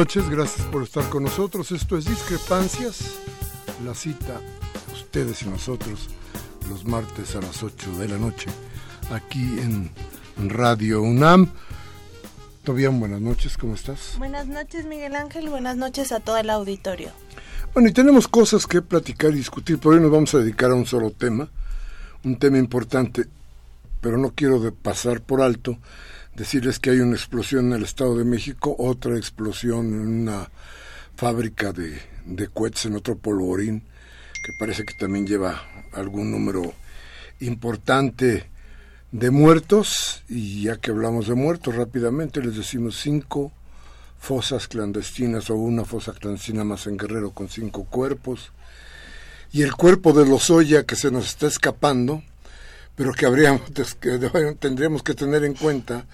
Noches, gracias por estar con nosotros. Esto es Discrepancias, la cita, ustedes y nosotros, los martes a las 8 de la noche, aquí en Radio UNAM. Tobián, buenas noches, ¿cómo estás? Buenas noches, Miguel Ángel, buenas noches a todo el auditorio. Bueno, y tenemos cosas que platicar y discutir, por hoy nos vamos a dedicar a un solo tema, un tema importante, pero no quiero de pasar por alto decirles que hay una explosión en el Estado de México, otra explosión en una fábrica de, de en otro polvorín, que parece que también lleva algún número importante de muertos, y ya que hablamos de muertos rápidamente, les decimos cinco fosas clandestinas o una fosa clandestina más en Guerrero con cinco cuerpos, y el cuerpo de los Oya que se nos está escapando, pero que habríamos que tendríamos que tener en cuenta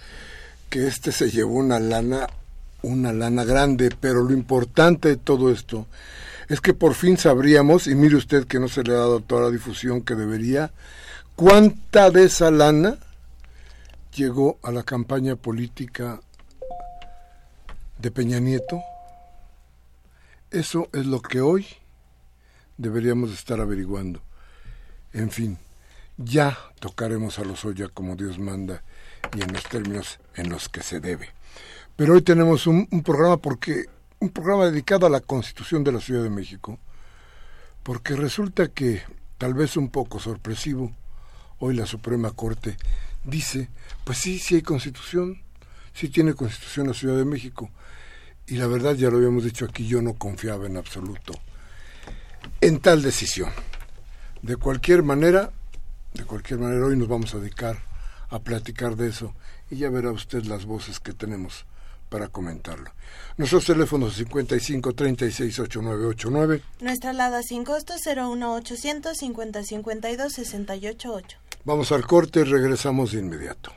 que este se llevó una lana una lana grande, pero lo importante de todo esto es que por fin sabríamos, y mire usted que no se le ha dado toda la difusión que debería, cuánta de esa lana llegó a la campaña política de Peña Nieto. Eso es lo que hoy deberíamos estar averiguando. En fin, ya tocaremos a los Oya como Dios manda y en los términos en los que se debe. Pero hoy tenemos un, un, programa porque un programa dedicado a la Constitución de la Ciudad de México, porque resulta que tal vez un poco sorpresivo hoy la Suprema Corte dice, pues sí, sí hay Constitución, sí tiene Constitución la Ciudad de México. Y la verdad, ya lo habíamos dicho aquí, yo no confiaba en absoluto en tal decisión. De cualquier manera, de cualquier manera, hoy nos vamos a dedicar a platicar de eso y ya verá usted las voces que tenemos para comentarlo. Nuestros teléfonos 55 36 8989. Nuestra alada sin costo 01800 50 52 688. Vamos al corte y regresamos de inmediato.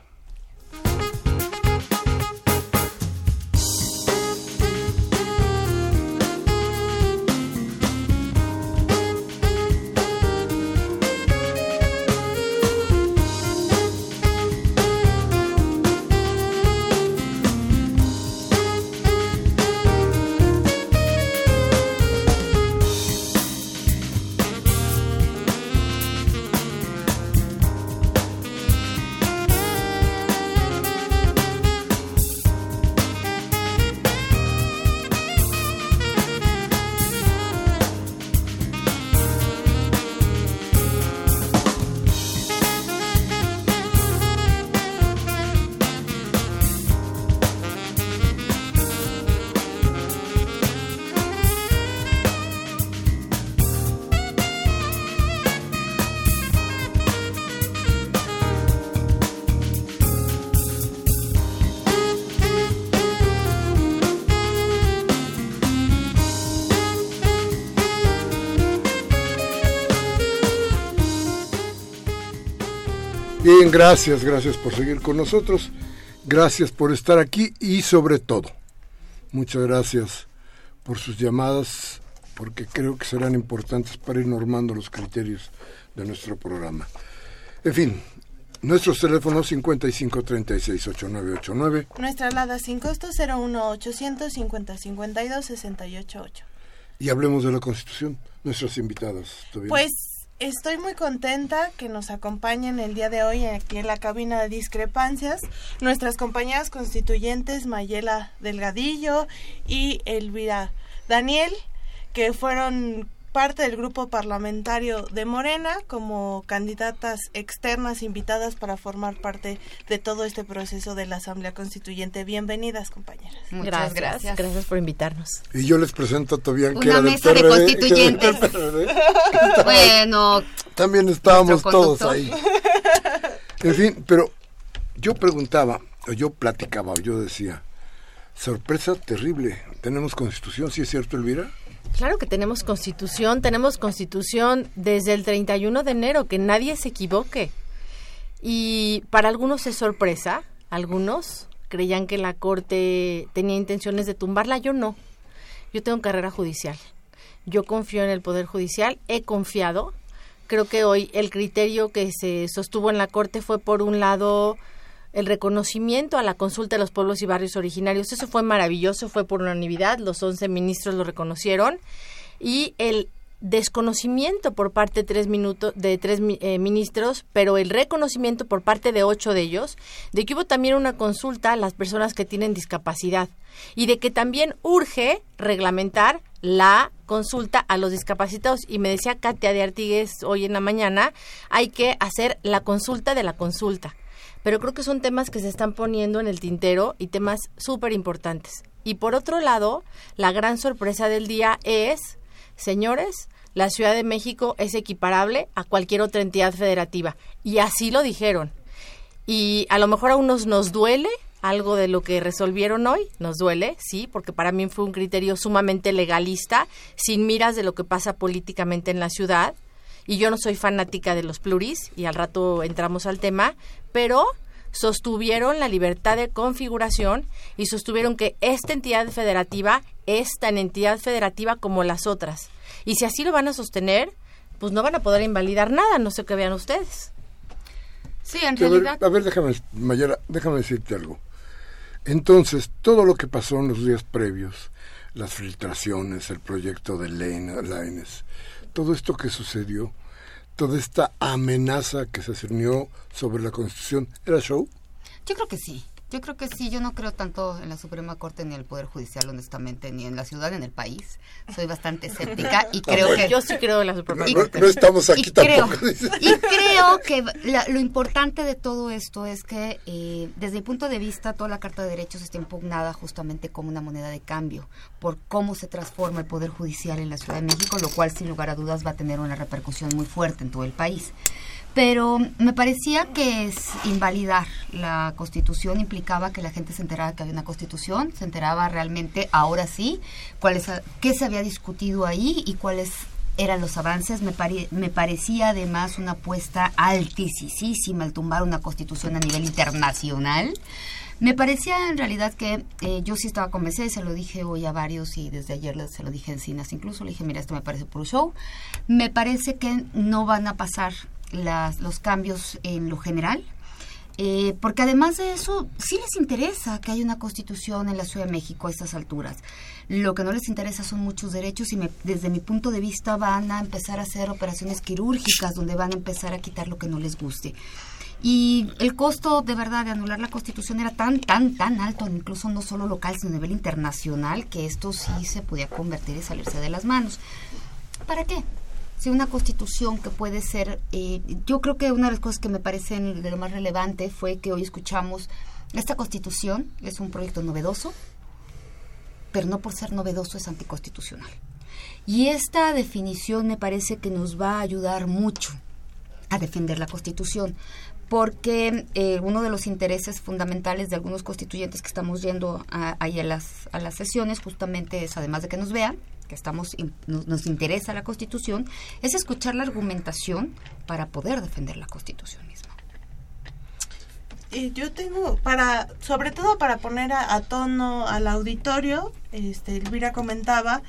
Gracias, gracias por seguir con nosotros. Gracias por estar aquí y sobre todo, muchas gracias por sus llamadas, porque creo que serán importantes para ir normando los criterios de nuestro programa. En fin, nuestros teléfonos 55368989. Nuestra alada sin costo 01800 5052 688. Y hablemos de la Constitución, nuestras invitadas. Pues estoy muy contenta que nos acompañen el día de hoy aquí en la cabina de discrepancias nuestras compañeras constituyentes Mayela Delgadillo y Elvira Daniel, que fueron parte del grupo parlamentario de Morena como candidatas externas invitadas para formar parte de todo este proceso de la Asamblea Constituyente. Bienvenidas, compañeras. Muchas gracias. Gracias por invitarnos. Y yo les presento todavía Una mesa de constituyentes. bueno. También estábamos todos ahí. En fin, pero yo preguntaba, yo platicaba, yo decía, sorpresa terrible, ¿tenemos constitución? ¿Sí es cierto, Elvira? Claro que tenemos constitución, tenemos constitución desde el 31 de enero, que nadie se equivoque. Y para algunos es sorpresa, algunos creían que la Corte tenía intenciones de tumbarla, yo no. Yo tengo carrera judicial. Yo confío en el Poder Judicial, he confiado. Creo que hoy el criterio que se sostuvo en la Corte fue, por un lado, el reconocimiento a la consulta de los pueblos y barrios originarios. Eso fue maravilloso, fue por unanimidad, los 11 ministros lo reconocieron. Y el desconocimiento por parte de tres, minutos, de tres eh, ministros, pero el reconocimiento por parte de ocho de ellos, de que hubo también una consulta a las personas que tienen discapacidad y de que también urge reglamentar la consulta a los discapacitados. Y me decía Katia de Artigues hoy en la mañana, hay que hacer la consulta de la consulta pero creo que son temas que se están poniendo en el tintero y temas súper importantes. Y por otro lado, la gran sorpresa del día es, señores, la Ciudad de México es equiparable a cualquier otra entidad federativa. Y así lo dijeron. Y a lo mejor a unos nos duele algo de lo que resolvieron hoy, nos duele, sí, porque para mí fue un criterio sumamente legalista, sin miras de lo que pasa políticamente en la ciudad y yo no soy fanática de los pluris y al rato entramos al tema, pero sostuvieron la libertad de configuración y sostuvieron que esta entidad federativa es tan entidad federativa como las otras. Y si así lo van a sostener, pues no van a poder invalidar nada, no sé qué vean ustedes. Sí, en realidad... A ver, déjame, Mayera, déjame decirte algo. Entonces, todo lo que pasó en los días previos, las filtraciones, el proyecto de Laines, todo esto que sucedió, toda esta amenaza que se cernió sobre la Constitución, ¿era show? Yo creo que sí. Yo creo que sí, yo no creo tanto en la Suprema Corte ni en el Poder Judicial, honestamente, ni en la ciudad ni en el país. Soy bastante escéptica y creo que... Yo sí creo en la Suprema Corte. No, estamos aquí tampoco. y creo que lo importante de todo esto es que, eh, desde mi punto de vista, toda la Carta de Derechos está impugnada justamente como una moneda de cambio por cómo se transforma el Poder Judicial en la Ciudad de México, lo cual, sin lugar a dudas, va a tener una repercusión muy fuerte en todo el país pero me parecía que es invalidar la constitución implicaba que la gente se enterara que había una constitución, se enteraba realmente ahora sí cuál qué se había discutido ahí y cuáles eran los avances. Me, me parecía además una apuesta altísima al tumbar una constitución a nivel internacional. Me parecía en realidad que eh, yo sí estaba convencida, y se lo dije hoy a varios y desde ayer se lo dije en Cinas incluso, le dije, mira, esto me parece puro show. Me parece que no van a pasar las, los cambios en lo general. Eh, porque además de eso, sí les interesa que haya una constitución en la Ciudad de México a estas alturas. Lo que no les interesa son muchos derechos y desde mi punto de vista van a empezar a hacer operaciones quirúrgicas donde van a empezar a quitar lo que no les guste. Y el costo de verdad de anular la constitución era tan, tan, tan alto, incluso no solo local, sino a nivel internacional, que esto sí se podía convertir y salirse de las manos. ¿Para qué? Sí, una constitución que puede ser, eh, yo creo que una de las cosas que me parecen de lo más relevante fue que hoy escuchamos, esta constitución es un proyecto novedoso, pero no por ser novedoso es anticonstitucional. Y esta definición me parece que nos va a ayudar mucho a defender la constitución, porque eh, uno de los intereses fundamentales de algunos constituyentes que estamos yendo ahí a las, a las sesiones justamente es, además de que nos vean, que estamos nos, interesa la Constitución, es escuchar la argumentación para poder defender la Constitución misma. eh, yo tengo para, sobre todo para poner a, tono al auditorio, este, Elvira comentaba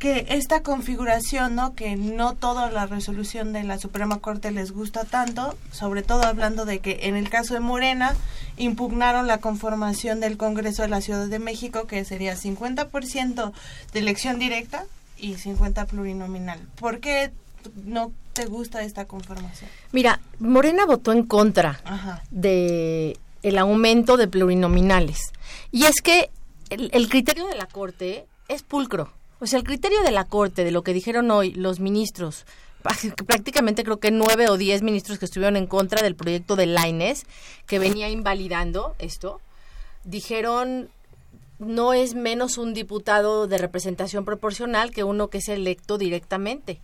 que esta configuración, ¿no? Que no toda la resolución de la Suprema Corte les gusta tanto, sobre todo hablando de que en el caso de Morena impugnaron la conformación del Congreso de la Ciudad de México, que sería 50% de elección directa y 50 plurinominal. ¿Por qué no te gusta esta conformación? Mira, Morena votó en contra de el aumento de plurinominales. Y es que el criterio de la Corte es pulcro o sea, el criterio de la Corte, de lo que dijeron hoy los ministros, prácticamente creo que nueve o diez ministros que estuvieron en contra del proyecto de Laines, que venía invalidando esto, dijeron no es menos un diputado de representación proporcional que uno que es electo directamente.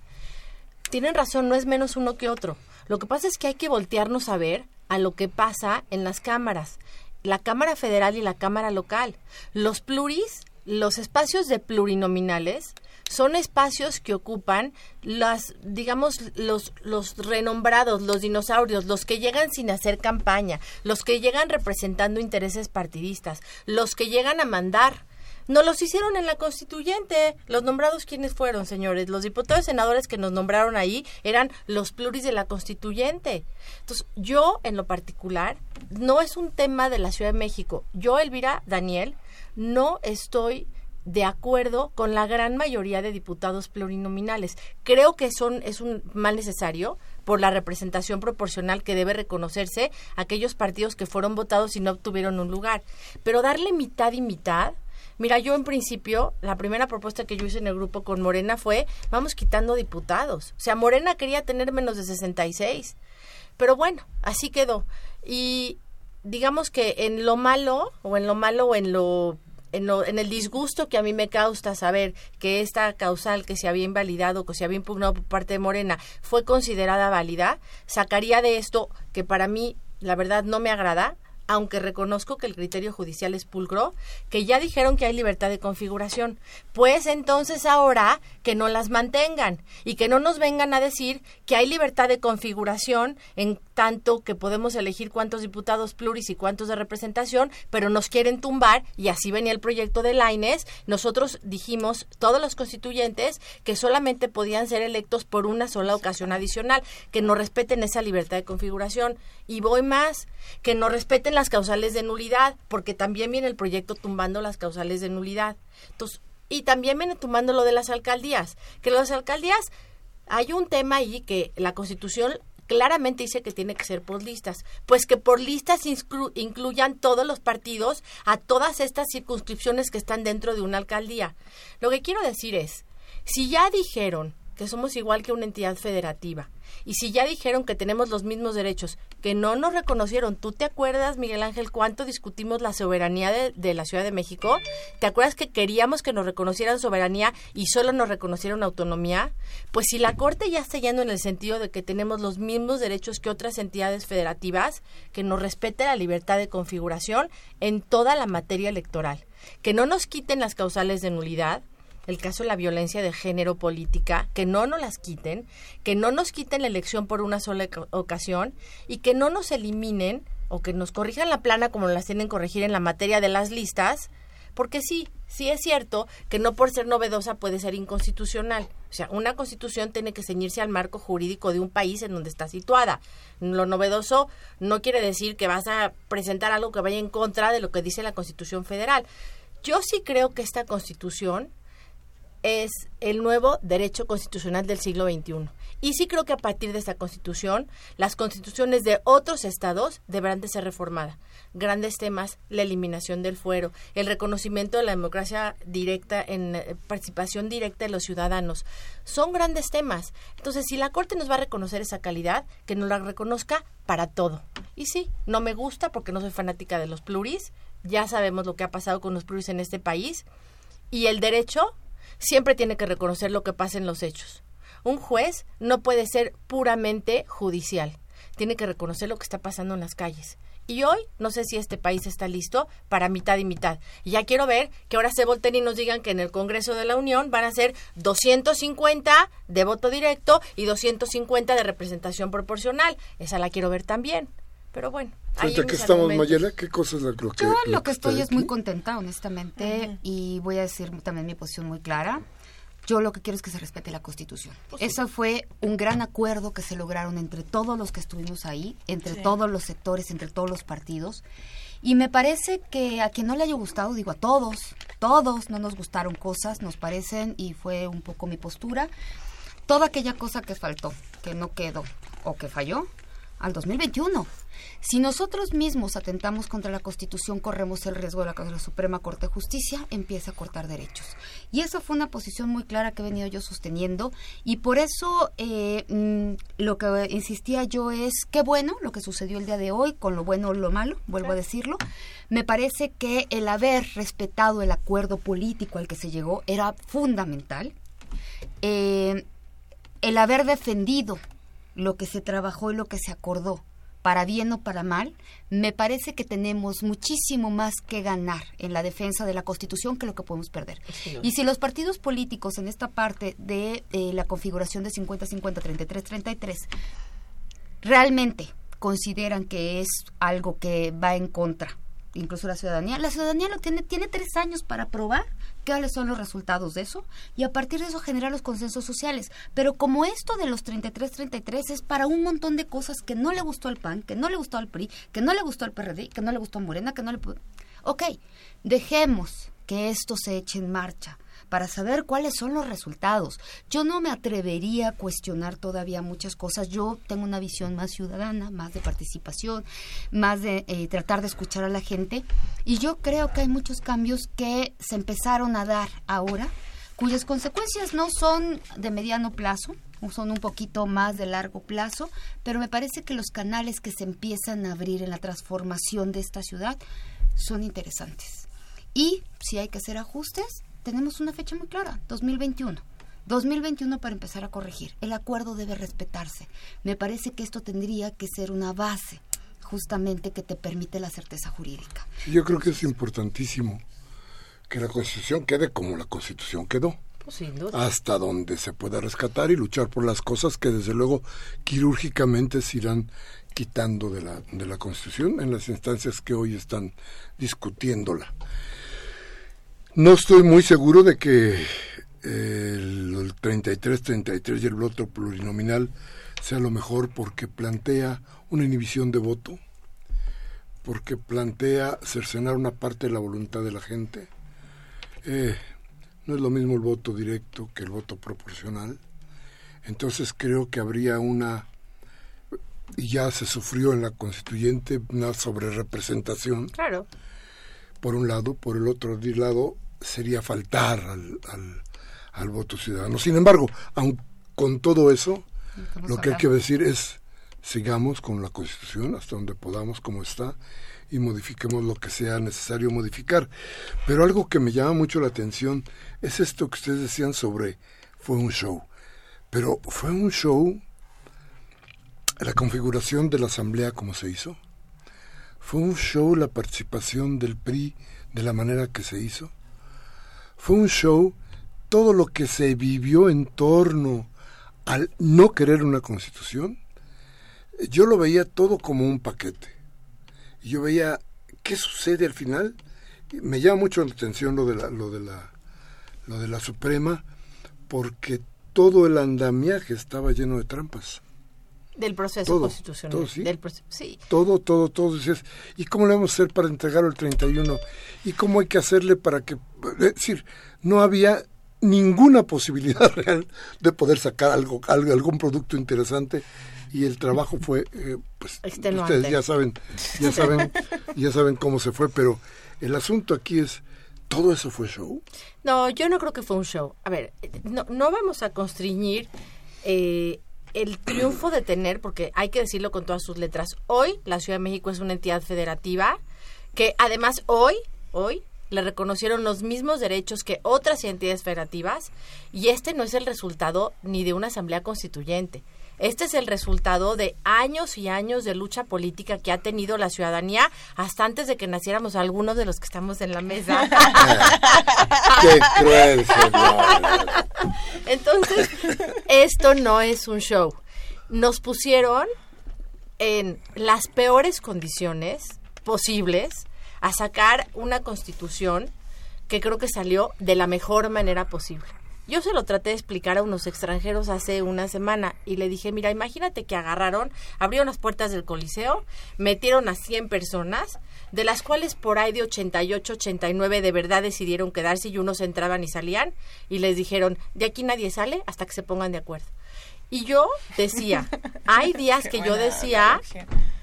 Tienen razón, no es menos uno que otro. Lo que pasa es que hay que voltearnos a ver a lo que pasa en las cámaras, la Cámara Federal y la Cámara Local. Los pluris los espacios de plurinominales son espacios que ocupan las, digamos, los, los renombrados, los dinosaurios, los que llegan sin hacer campaña, los que llegan representando intereses partidistas, los que llegan a mandar. No los hicieron en la constituyente. Los nombrados, ¿quiénes fueron, señores? Los diputados y senadores que nos nombraron ahí eran los pluris de la constituyente. Entonces, yo, en lo particular, no es un tema de la Ciudad de México. Yo, Elvira Daniel, no estoy de acuerdo con la gran mayoría de diputados plurinominales. Creo que son es un mal necesario por la representación proporcional que debe reconocerse a aquellos partidos que fueron votados y no obtuvieron un lugar. Pero darle mitad y mitad, Mira, yo en principio, la primera propuesta que yo hice en el grupo con Morena fue, vamos quitando diputados. O sea, Morena quería tener menos de 66. Pero bueno, así quedó. Y digamos que en lo malo, o en lo malo o en lo en, el disgusto que a mí me causa saber que esta causal que se había invalidado, que se había impugnado por parte de Morena, fue considerada válida, sacaría de esto que para mí, la verdad, no me agrada, aunque reconozco que el criterio judicial es pulcro, que ya dijeron que hay libertad de configuración. Pues entonces ahora que no las mantengan y que no nos vengan a decir que hay libertad de configuración en tanto que podemos elegir cuántos diputados pluris y cuántos de representación, pero nos quieren tumbar y así venía el proyecto de Laines. Nosotros dijimos, todos los constituyentes, que solamente podían ser electos por una sola ocasión adicional, que no respeten esa libertad de configuración. Y voy más, que no respeten las causales de nulidad, porque también viene el proyecto tumbando las causales de nulidad. Entonces, y también viene tumbando lo de las alcaldías, que las alcaldías hay un tema ahí que la Constitución claramente dice que tiene que ser por listas, pues que por listas incluyan todos los partidos a todas estas circunscripciones que están dentro de una alcaldía. Lo que quiero decir es, si ya dijeron que somos igual que una entidad federativa, y si ya dijeron que tenemos los mismos derechos, que no nos reconocieron, ¿tú te acuerdas, Miguel Ángel, cuánto discutimos la soberanía de, la Ciudad de México? ¿Te acuerdas que queríamos que nos reconocieran soberanía y solo nos reconocieron autonomía? Pues si la Corte ya está yendo en el sentido de que tenemos los mismos derechos que otras entidades federativas, que nos respete la libertad de configuración en toda la materia electoral, que no nos quiten las causales de nulidad, el caso de la violencia de género política, que no nos las quiten, que no nos quiten la elección por una sola ocasión y que no nos eliminen o que nos corrijan la plana como las tienen que corregir en la materia de las listas, porque sí, sí es cierto que no por ser novedosa puede ser inconstitucional. O sea, una constitución tiene que ceñirse al marco jurídico de un país en donde está situada. Lo novedoso no quiere decir que vas a presentar algo que vaya en contra de lo que dice la Constitución Federal. Yo sí creo que esta constitución es el nuevo derecho constitucional del siglo XXI. Y sí creo que a partir de esta constitución, las constituciones de otros estados deberán de ser reformadas. Grandes temas, la eliminación del fuero, el reconocimiento de la democracia directa en eh, participación directa de los ciudadanos. Son grandes temas. Entonces, si la Corte nos va a reconocer esa calidad, que nos la reconozca para todo. Y sí, no me gusta porque no soy fanática de los pluris. Ya sabemos lo que ha pasado con los pluris en este país. Y el derecho siempre tiene que reconocer lo que pasa en los hechos. Un juez no puede ser puramente judicial, tiene que reconocer lo que está pasando en las calles. Y hoy no sé si este país está listo para mitad y mitad. Ya quiero ver que ahora se volten y nos digan que en el Congreso de la Unión van a ser 250 de voto directo y 250 de representación proporcional. Esa la quiero ver también. Pero bueno. Frente a qué estamos, Mayela, ¿qué cosas lo que Yo lo, que, estoy es muy contenta, honestamente, y voy a decir también mi posición muy clara. Yo lo que quiero es que se respete la Constitución. Pues Eso fue un gran acuerdo que se lograron entre todos los que estuvimos ahí, entre todos los sectores, entre todos los partidos. Y me parece que a quien no le haya gustado, digo a todos, todos no nos gustaron cosas, nos parecen, y fue un poco mi postura, toda aquella cosa que faltó, que no quedó o que falló, al 2021. Si nosotros mismos atentamos contra la Constitución, corremos el riesgo de que la Suprema Corte de Justicia empiece a cortar derechos. Y esa fue una posición muy clara que he venido yo sosteniendo y por eso eh, mm, lo que insistía yo es qué bueno lo que sucedió el día de hoy, con lo bueno o lo malo, vuelvo a decirlo. Me parece que el haber respetado el acuerdo político al que se llegó era fundamental. Eh, el haber defendido lo que se trabajó y lo que se acordó, para bien o para mal, me parece que tenemos muchísimo más que ganar en la defensa de la Constitución que lo que podemos perder. Y si los partidos políticos en esta parte de eh, la configuración de 50-50, 33-33, realmente consideran que es algo que va en contra incluso la ciudadanía. La ciudadanía lo tiene, tiene tres años para probar cuáles son los resultados de eso y a partir de eso generar los consensos sociales. Pero como esto de los 33-33 es para un montón de cosas que no le gustó al PAN, que no le gustó al PRI, que no le gustó al PRD, que no le gustó a Morena, que no le... Ok, dejemos que esto se eche en marcha para saber cuáles son los resultados. Yo no me atrevería a cuestionar todavía muchas cosas. Yo tengo una visión más ciudadana, más de participación, más de eh, tratar de escuchar a la gente. Y yo creo que hay muchos cambios que se empezaron a dar ahora, cuyas consecuencias no son de mediano plazo, son un poquito más de largo plazo, pero me parece que los canales que se empiezan a abrir en la transformación de esta ciudad son interesantes. Y si hay que hacer ajustes, tenemos una fecha muy clara, 2021. 2021 para empezar a corregir. El acuerdo debe respetarse. Me parece que esto tendría que ser una base justamente que te permite la certeza jurídica. Yo creo que es importantísimo que la Constitución quede como la Constitución quedó. Pues Hasta donde se pueda rescatar y luchar por las cosas que desde luego quirúrgicamente se irán quitando de la, de la Constitución en las instancias que hoy están discutiéndola. No estoy muy seguro de que el 33-33 y el voto plurinominal sea lo mejor porque plantea una inhibición de voto, porque plantea cercenar una parte de la voluntad de la gente. Eh, no es lo mismo el voto directo que el voto proporcional. Entonces creo que habría una, y ya se sufrió en la constituyente, una sobrerepresentación. Claro. Por un lado, por el otro lado, sería faltar al, al, voto ciudadano. Sin embargo, aun con todo eso, lo que hay que decir es sigamos con la Constitución hasta donde podamos como está y modifiquemos lo que sea necesario modificar. Pero algo que me llama mucho la atención es esto que ustedes decían sobre fue un show. Pero fue un show la configuración de la asamblea como se hizo. Fue un show la participación del PRI de la manera que se hizo fue un show, todo lo que se vivió en torno al no querer una constitución, yo lo veía todo como un paquete. Yo veía qué sucede al final. Me llama mucho la atención lo de la, lo de la, lo de la Suprema, porque todo el andamiaje estaba lleno de trampas. Del proceso constitucional. Todo, ¿sí? Del sí. Todo, todo, todo. ¿y cómo le vamos a hacer para entregarlo el 31? ¿Y cómo hay que hacerle para que... Es decir, no había ninguna posibilidad real de poder sacar algo, algún producto interesante y el trabajo fue eh, pues ustedes ya saben ya saben ya saben cómo se fue pero el asunto aquí es todo eso fue show no yo no creo que fue un show a ver no, no vamos a constriñir eh, el triunfo de tener, porque hay que decirlo con todas sus letras, hoy la Ciudad de México es una entidad federativa que además hoy, hoy, le reconocieron los mismos derechos que otras entidades federativas y este no es el resultado ni de una asamblea constituyente. Este es el resultado de años y años de lucha política que ha tenido la ciudadanía hasta antes de que naciéramos algunos de los que estamos en la mesa. ¡Qué cruel, Entonces, esto no es un show. Nos pusieron en las peores condiciones posibles a sacar una constitución que creo que salió de la mejor manera posible. Yo se lo traté de explicar a unos extranjeros hace una semana y le dije, mira, imagínate que agarraron, abrieron las puertas del Coliseo, metieron a 100 personas, de las cuales por ahí de 88, 89 de verdad decidieron quedarse y unos entraban y salían y les dijeron, de aquí nadie sale hasta que se pongan de acuerdo. Y yo decía, hay días que yo decía,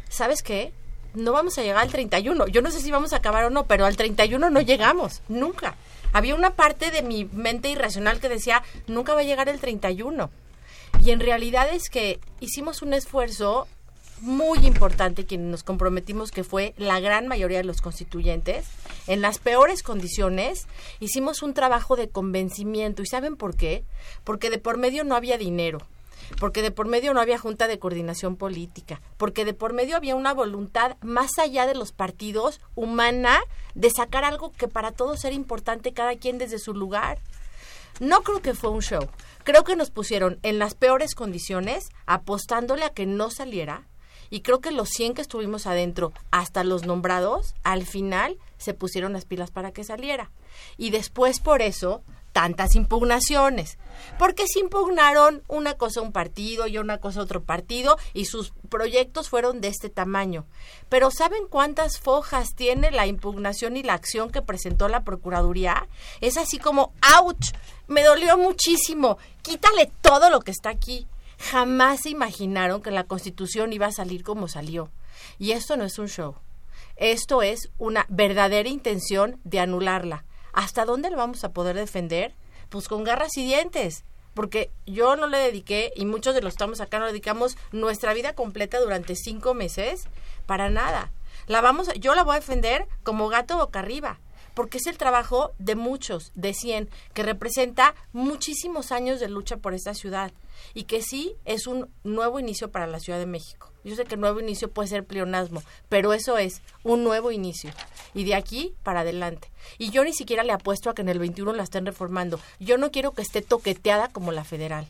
¿sabes qué? No vamos a llegar al 31. Yo no sé si vamos a acabar o no, pero al 31 no llegamos, nunca había una parte de mi mente irracional que decía, nunca va a llegar el 31. Y en realidad es que hicimos un esfuerzo muy importante quien nos comprometimos que fue la gran mayoría de los constituyentes en las peores condiciones hicimos un trabajo de convencimiento. Y saben por qué porque de por medio no había dinero porque de por medio no había junta de coordinación política, porque de por medio había una voluntad más allá de los partidos humana de sacar algo que para todos era importante cada quien desde su lugar. No creo que fue un show. Creo que nos pusieron en las peores condiciones apostándole a que no saliera y creo que los 100 que estuvimos adentro, hasta los nombrados, al final se pusieron las pilas para que saliera. Y después por eso tantas impugnaciones. Porque se impugnaron una cosa un partido y una cosa otro partido y sus proyectos fueron de este tamaño. Pero ¿saben cuántas fojas tiene la impugnación y la acción que presentó la Procuraduría? Es así como, ¡ouch! Me dolió muchísimo. Quítale todo lo que está aquí. Jamás se imaginaron que la Constitución iba a salir como salió. Y esto no es un show. Esto es una verdadera intención de anularla ¿hasta dónde lo vamos a poder defender? Pues con garras y dientes. Porque yo no le dediqué, y muchos de los que estamos acá no dedicamos nuestra vida completa durante cinco meses para nada. La vamos, yo la voy a defender como gato boca arriba porque es el trabajo de muchos, de 100, que representa muchísimos años de lucha por esta ciudad y que sí es un nuevo inicio para la Ciudad de México. Yo sé que nuevo inicio puede ser pleonasmo, pero eso es un nuevo inicio. Y de aquí para adelante. Y yo ni siquiera le apuesto a que en el 21 la estén reformando. Yo no quiero que esté toqueteada como la federal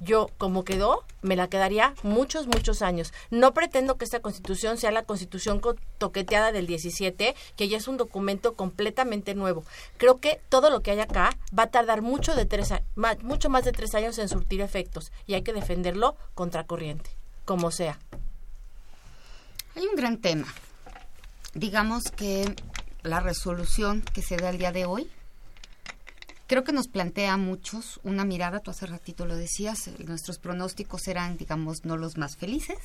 yo, como quedó, me la quedaría muchos, muchos años. No pretendo que esta constitución sea la constitución toqueteada del 17, que ya es un documento completamente nuevo. Creo que todo lo que hay acá va a tardar mucho, de tres, mucho más de tres años en surtir efectos y hay que defenderlo contracorriente, como sea. Hay un gran tema. Digamos que la resolución que se da el día de hoy creo que nos plantea a muchos una mirada, tú hace ratito lo decías, eh, nuestros pronósticos eran, digamos, no los más felices.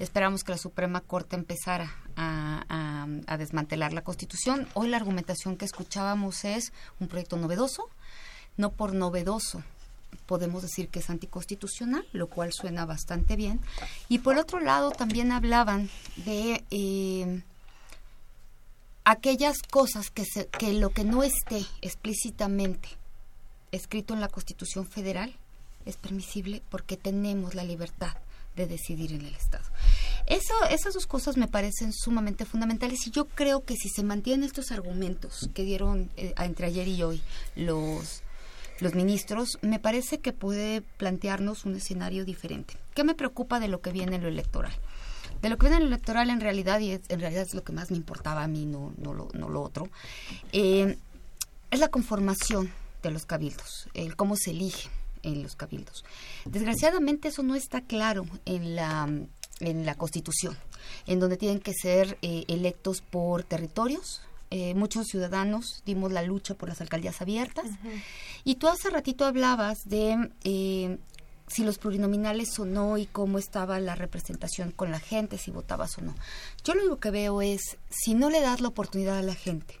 Esperamos que la Suprema Corte empezara a, desmantelar la Constitución. Hoy la argumentación que escuchábamos es un proyecto novedoso, no por novedoso podemos decir que es anticonstitucional, lo cual suena bastante bien. Y por otro lado también hablaban de... Eh, aquellas cosas que, se, que lo que no esté explícitamente escrito en la Constitución Federal es permisible porque tenemos la libertad de decidir en el Estado. Eso, esas dos cosas me parecen sumamente fundamentales y yo creo que si se mantienen estos argumentos que dieron eh, entre ayer y hoy los, los ministros, me parece que puede plantearnos un escenario diferente. ¿Qué me preocupa de lo que viene en lo electoral? De lo que viene en el electoral en realidad, y en realidad es lo que más me importaba a mí, no, no, lo, no lo otro, eh, es la conformación de los cabildos, el cómo se eligen en los cabildos. Desgraciadamente eso no está claro en la, en la Constitución, en donde tienen que ser eh, electos por territorios, eh, muchos ciudadanos dimos la lucha por las alcaldías abiertas. Y tú hace ratito hablabas de si los plurinominales o no y cómo estaba la representación con la gente, si votabas o no. Yo lo que veo es, si no le das la oportunidad a la gente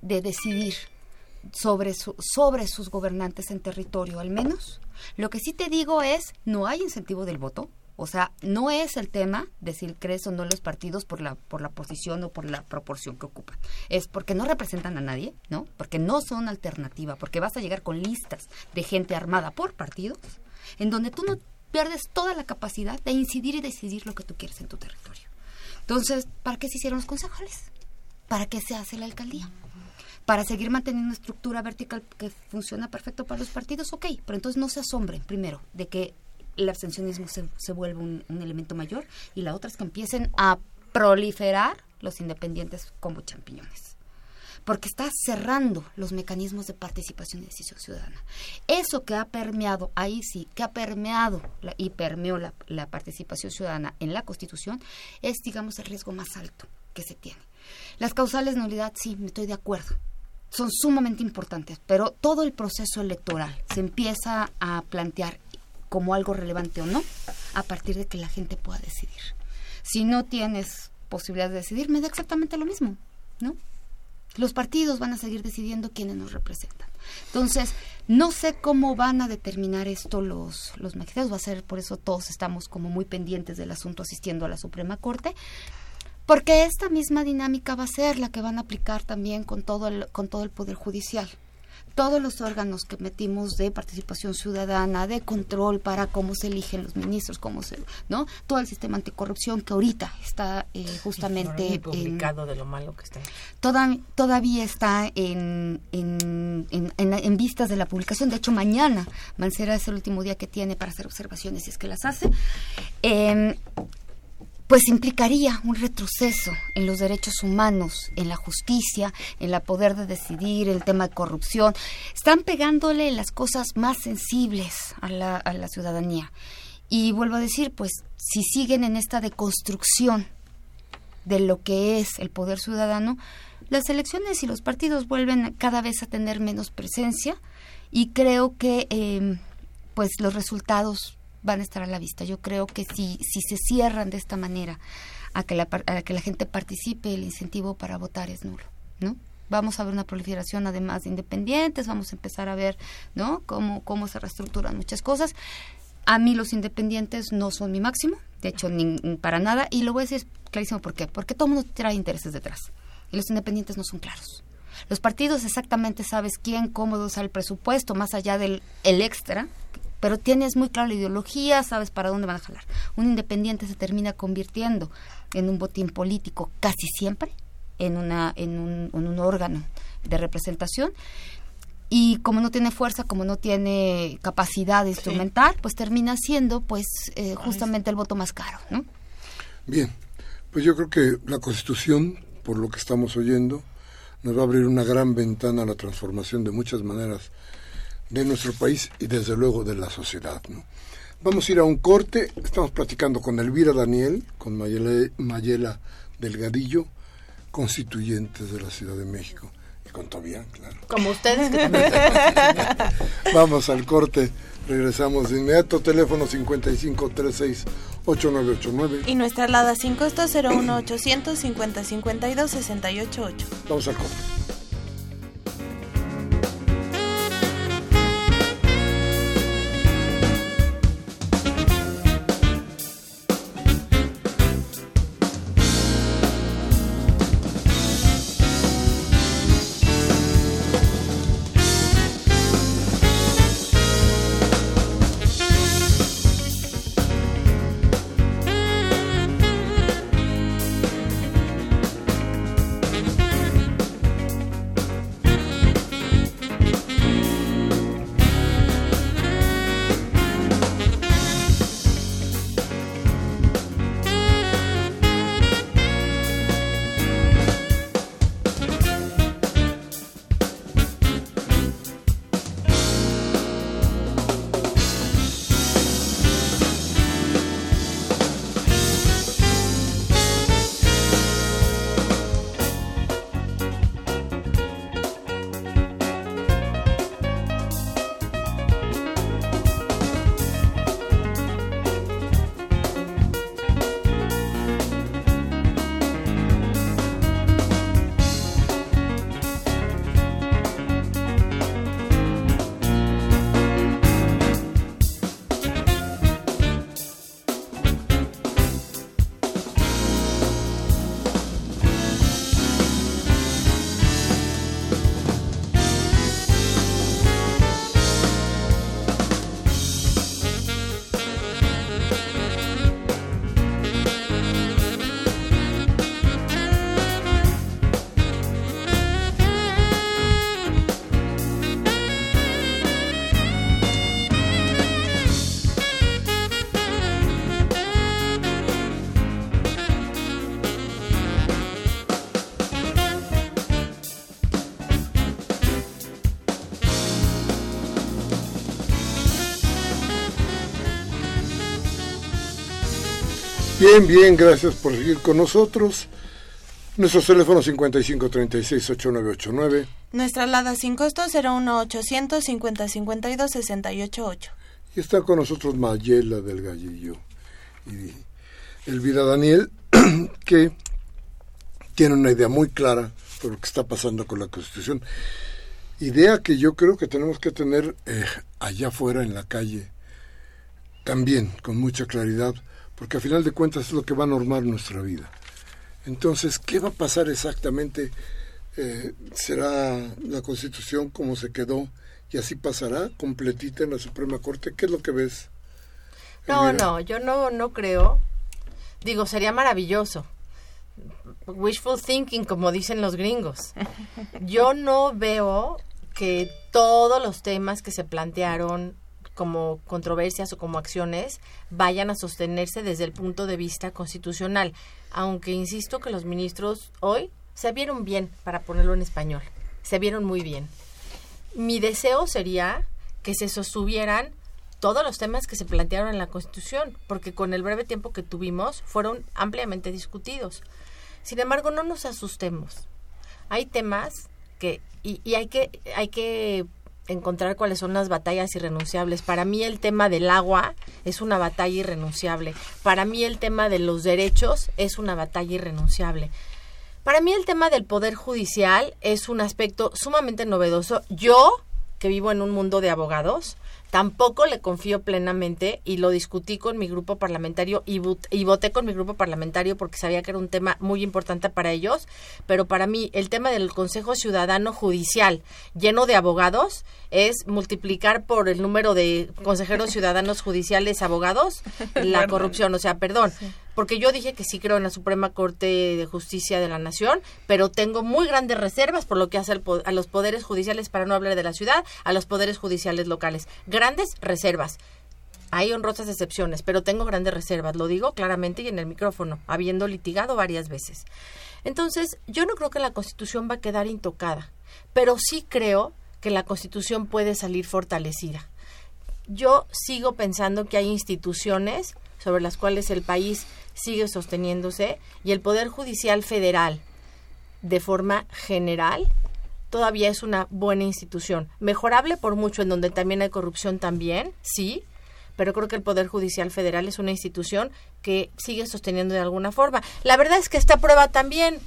de decidir sobre, su, sobre sus gobernantes en territorio, al menos, lo que sí te digo es, no hay incentivo del voto. O sea, no es el tema de si crees o no los partidos por la, por la posición o por la proporción que ocupan. Es porque no representan a nadie, ¿no? Porque no son alternativa, porque vas a llegar con listas de gente armada por partidos en donde tú no pierdes toda la capacidad de incidir y decidir lo que tú quieres en tu territorio. Entonces, ¿para qué se hicieron los concejales? ¿Para qué se hace la alcaldía? Para seguir manteniendo una estructura vertical que funciona perfecto para los partidos, ok, pero entonces no se asombren, primero, de que el abstencionismo se, se vuelve un, un elemento mayor y la otra es que empiecen a proliferar los independientes como champiñones porque está cerrando los mecanismos de participación y decisión ciudadana. Eso que ha permeado, ahí sí, que ha permeado y permeó la, la participación ciudadana en la Constitución, es, digamos, el riesgo más alto que se tiene. Las causales de nulidad, sí, me estoy de acuerdo, son sumamente importantes, pero todo el proceso electoral se empieza a plantear como algo relevante o no a partir de que la gente pueda decidir. Si no tienes posibilidad de decidir, me da exactamente lo mismo, ¿no? Los partidos van a seguir decidiendo quiénes nos representan. Entonces, no sé cómo van a determinar esto los, los magistrados, va a ser por eso todos estamos como muy pendientes del asunto asistiendo a la Suprema Corte, porque esta misma dinámica va a ser la que van a aplicar también con todo el, con todo el Poder Judicial todos los órganos que metimos de participación ciudadana, de control para cómo se eligen los ministros, cómo se, ¿no? Todo el sistema anticorrupción que ahorita está eh, justamente publicado de lo malo que está. Toda, todavía está en, en, en, en, vistas de la publicación. De hecho, mañana Mancera es el último día que tiene para hacer observaciones, si es que las hace. Eh, pues implicaría un retroceso en los derechos humanos, en la justicia, en la poder de decidir, el tema de corrupción. Están pegándole las cosas más sensibles a la, a la ciudadanía. Y vuelvo a decir, pues si siguen en esta deconstrucción de lo que es el poder ciudadano, las elecciones y los partidos vuelven cada vez a tener menos presencia y creo que eh, pues los resultados van a estar a la vista. Yo creo que si, si se cierran de esta manera a que, la, a que la gente participe, el incentivo para votar es nulo, ¿no? Vamos a ver una proliferación además de independientes, vamos a empezar a ver, ¿no? Cómo, cómo se reestructuran muchas cosas. A mí los independientes no son mi máximo, de hecho, ni, para nada, y lo voy a decir clarísimo por qué. Porque todo mundo trae intereses detrás, y los independientes no son claros. Los partidos exactamente sabes quién, cómo usar el presupuesto, más allá del el extra, pero tienes muy clara la ideología, sabes para dónde van a jalar. Un independiente se termina convirtiendo en un botín político casi siempre, en, una, en, un, en un órgano de representación y como no tiene fuerza, como no tiene capacidad instrumental, pues termina siendo pues eh, justamente el voto más caro, ¿no? Bien, pues yo creo que la Constitución, por lo que estamos oyendo, nos va a abrir una gran ventana a la transformación de muchas maneras de nuestro país y desde luego de la sociedad. ¿no? Vamos a ir a un corte, estamos platicando con Elvira Daniel, con Mayela, Mayela Delgadillo, constituyentes de la Ciudad de México, y con Tobián, claro. Como ustedes. Vamos al corte, regresamos de inmediato, teléfono 5536 8989. Y nuestra alada sin costo 01800 50 52 688. Vamos al corte. Bien, bien, gracias por seguir con nosotros. Nuestros teléfonos 5536-8989. Nuestra alada sin costo 01800 5052 688. Y está con nosotros Mayela del Gallillo y Elvira Daniel, que tiene una idea muy clara de lo que está pasando con la Constitución. Idea que yo creo que tenemos que tener eh, allá afuera en la calle también, con mucha claridad, porque a final de cuentas es lo que va a normar nuestra vida. Entonces, ¿qué va a pasar exactamente? Eh, ¿Será la Constitución como se quedó y así pasará completita en la Suprema Corte? ¿Qué es lo que ves? No, no, yo no, no creo. Digo, sería maravilloso. Wishful thinking, como dicen los gringos. Yo no veo que todos los temas que se plantearon como controversias o como acciones vayan a sostenerse desde el punto de vista constitucional, aunque insisto que los ministros hoy se vieron bien, para ponerlo en español, se vieron muy bien. Mi deseo sería que se sostuvieran todos los temas que se plantearon en la Constitución, porque con el breve tiempo que tuvimos fueron ampliamente discutidos. Sin embargo, no nos asustemos. Hay temas que y, y hay que hay que encontrar cuáles son las batallas irrenunciables. Para mí el tema del agua es una batalla irrenunciable. Para mí el tema de los derechos es una batalla irrenunciable. Para mí el tema del poder judicial es un aspecto sumamente novedoso. Yo, que vivo en un mundo de abogados, tampoco le confío plenamente y lo discutí con mi grupo parlamentario y, y, voté con mi grupo parlamentario porque sabía que era un tema muy importante para ellos, pero para mí el tema del Consejo Ciudadano Judicial lleno de abogados es multiplicar por el número de consejeros ciudadanos judiciales abogados la corrupción, o sea, perdón. Sí porque yo dije que sí creo en la Suprema Corte de Justicia de la Nación, pero tengo muy grandes reservas por lo que hace a los poderes judiciales, para no hablar de la ciudad, a los poderes judiciales locales. Grandes reservas. Hay honrosas excepciones, pero tengo grandes reservas, lo digo claramente y en el micrófono, habiendo litigado varias veces. Entonces, yo no creo que la Constitución va a quedar intocada, pero sí creo que la Constitución puede salir fortalecida. Yo sigo pensando que hay instituciones sobre las cuales el país sigue sosteniéndose y el Poder Judicial Federal, de forma general, todavía es una buena institución. Mejorable por mucho, en donde también hay corrupción también, sí, pero creo que el Poder Judicial Federal es una institución que sigue sosteniendo de alguna forma. La verdad es que esta prueba también,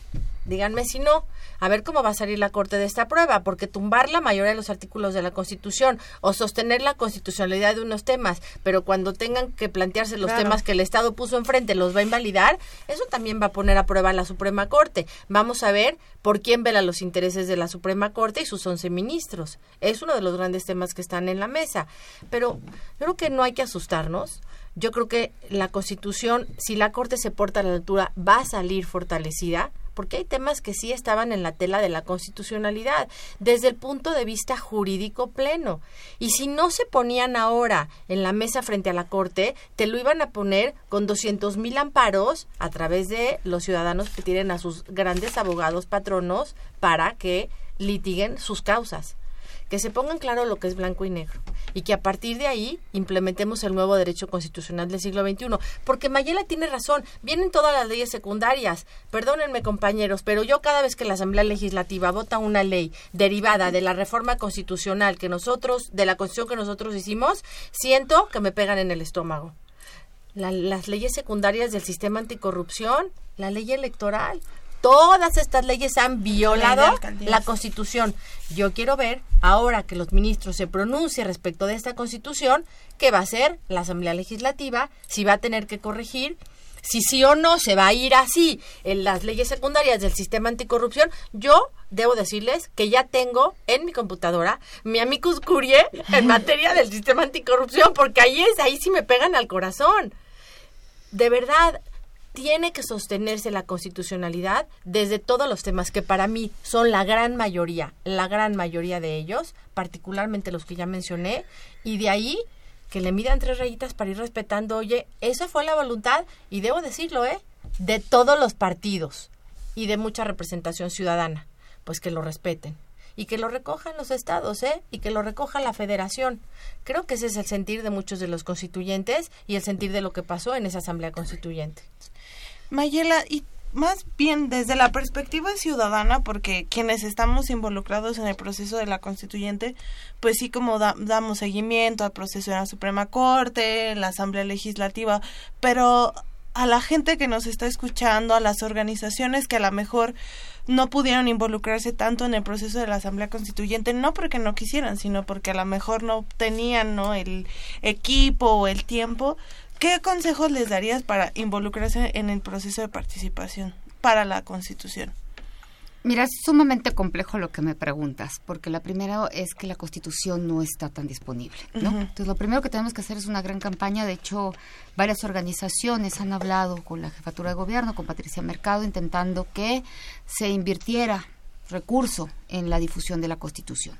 díganme si no, a ver cómo va a salir la Corte de esta prueba, porque tumbar la mayoría de los artículos de la Constitución o sostener la constitucionalidad de unos temas, pero cuando tengan que plantearse los temas que el Estado puso enfrente los va a invalidar, eso también va a poner a prueba la Suprema Corte. Vamos a ver por quién vela los intereses de la Suprema Corte y sus once ministros. Es uno de los grandes temas que están en la mesa. Pero creo que no hay que asustarnos. Yo creo que la Constitución, si la Corte se porta a la altura, va a salir fortalecida porque hay temas que sí estaban en la tela de la constitucionalidad, desde el punto de vista jurídico pleno. Y si no se ponían ahora en la mesa frente a la Corte, te lo iban a poner con doscientos mil amparos a través de los ciudadanos que tienen a sus grandes abogados patronos para que litiguen sus causas que se pongan claro lo que es blanco y negro y que a partir de ahí implementemos el nuevo derecho constitucional del siglo XXI. Porque Mayela tiene razón, vienen todas las leyes secundarias. Perdónenme compañeros, pero yo cada vez que la Asamblea Legislativa vota una ley derivada de la reforma constitucional que nosotros, de la constitución que nosotros hicimos, siento que me pegan en el estómago. las leyes secundarias del sistema anticorrupción, la ley electoral todas estas leyes han violado la Constitución. Yo quiero ver, ahora que los ministros se pronuncien respecto de esta Constitución, qué va a hacer la Asamblea Legislativa, si va a tener que corregir, si sí o no se va a ir así en las leyes secundarias del sistema anticorrupción. Yo debo decirles que ya tengo en mi computadora mi amicus curie en materia del sistema anticorrupción, porque ahí es, ahí sí me pegan al corazón. De verdad, tiene que sostenerse la constitucionalidad desde todos los temas que para mí son la gran mayoría, la gran mayoría de ellos, particularmente los que ya mencioné, y de ahí que le midan tres rayitas para ir respetando, oye, esa fue la voluntad, y debo decirlo, ¿eh? De todos los partidos y de mucha representación ciudadana, pues que lo respeten y que lo recojan los estados, ¿eh? Y que lo recoja la federación. Creo que ese es el sentir de muchos de los constituyentes y el sentir de lo que pasó en esa asamblea constituyente. Mayela, y más bien desde la perspectiva ciudadana, porque quienes estamos involucrados en el proceso de la constituyente, pues sí como damos seguimiento al proceso de la Suprema Corte, la Asamblea Legislativa, pero a la gente que nos está escuchando, a las organizaciones que a lo mejor no pudieron involucrarse tanto en el proceso de la Asamblea Constituyente, no porque no quisieran, sino porque a lo mejor no tenían ¿no? el equipo o el tiempo, ¿Qué consejos les darías para involucrarse en el proceso de participación para la Constitución? Mira, es sumamente complejo lo que me preguntas, porque la primera es que la Constitución no está tan disponible, ¿no? Entonces, lo primero que tenemos que hacer es una gran campaña. De hecho, varias organizaciones han hablado con la jefatura de gobierno, con Patricia Mercado, intentando que se invirtiera recurso en la difusión de la Constitución.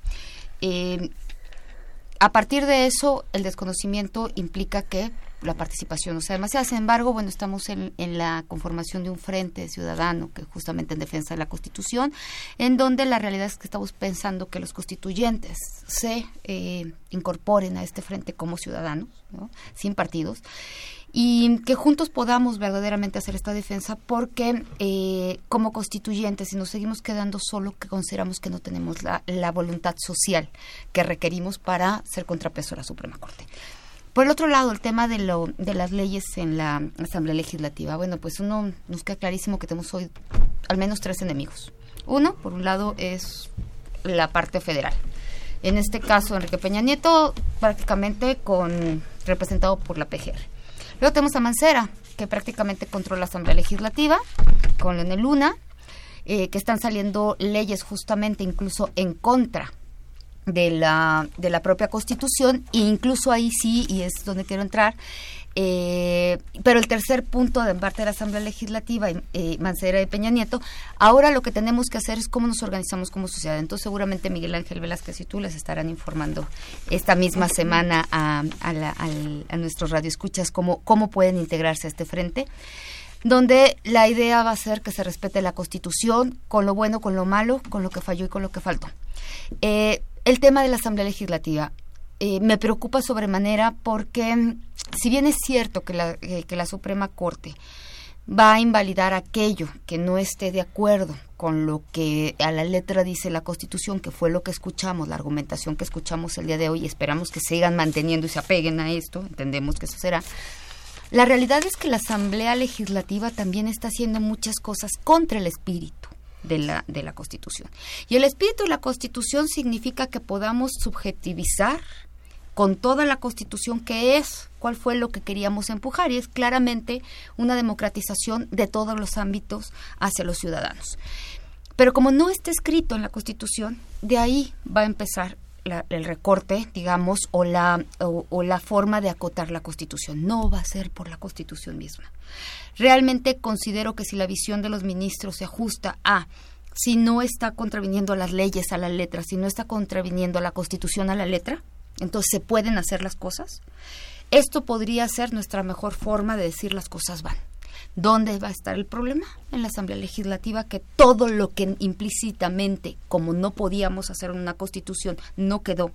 Eh, a partir de eso, el desconocimiento implica que la participación no sea demasiada. Sin embargo, bueno, estamos en, la conformación de un frente ciudadano que justamente en defensa de la Constitución, en donde la realidad es que estamos pensando que los constituyentes se eh, incorporen a este frente como ciudadanos, sin partidos, y que juntos podamos verdaderamente hacer esta defensa porque eh, como constituyentes si nos seguimos quedando solo que consideramos que no tenemos la, la voluntad social que requerimos para ser contrapeso a la Suprema Corte. Por el otro lado, el tema de, lo, de las leyes en la Asamblea Legislativa. Bueno, pues uno nos queda clarísimo que tenemos hoy al menos tres enemigos. Uno, por un lado, es la parte federal. En este caso, Enrique Peña Nieto, prácticamente con representado por la PGR. Luego tenemos a Mancera, que prácticamente controla la Asamblea Legislativa, con Leonel Luna, eh, que están saliendo leyes justamente incluso en contra de la, de la propia Constitución, e incluso ahí sí, y es donde quiero entrar, eh, pero el tercer punto de parte de la Asamblea Legislativa, eh, Mancera y Peña Nieto, ahora lo que tenemos que hacer es cómo nos organizamos como sociedad. Entonces seguramente Miguel Ángel Velázquez y tú les estarán informando esta misma semana a, a, la, a nuestros radioescuchas cómo, cómo pueden integrarse a este frente donde la idea va a ser que se respete la Constitución con lo bueno, con lo malo, con lo que falló y con lo que faltó. Eh, el tema de la Asamblea Legislativa eh, me preocupa sobremanera porque mm, si bien es cierto que la, eh, que la Suprema Corte va a invalidar aquello que no esté de acuerdo con lo que a la letra dice la Constitución, que fue lo que escuchamos, la argumentación que escuchamos el día de hoy, y esperamos que sigan manteniendo y se apeguen a esto, entendemos que eso será. La realidad es que la Asamblea Legislativa también está haciendo muchas cosas contra el espíritu de la, de la Constitución. Y el espíritu de la Constitución significa que podamos subjetivizar con toda la Constitución que es, cuál fue lo que queríamos empujar, y es claramente una democratización de todos los ámbitos hacia los ciudadanos. Pero como no está escrito en la Constitución, de ahí va a empezar el recorte, digamos, o la, o la forma de acotar la Constitución. No va a ser por la Constitución misma. Realmente considero que si la visión de los ministros se ajusta a si no está contraviniendo a las leyes a la letra, si no está contraviniendo a la Constitución a la letra, entonces se pueden hacer las cosas. Esto podría ser nuestra mejor forma de decir las cosas van. ¿Dónde va a estar el problema? En la Asamblea Legislativa, que todo lo que implícitamente, como no podíamos hacer una constitución, no quedó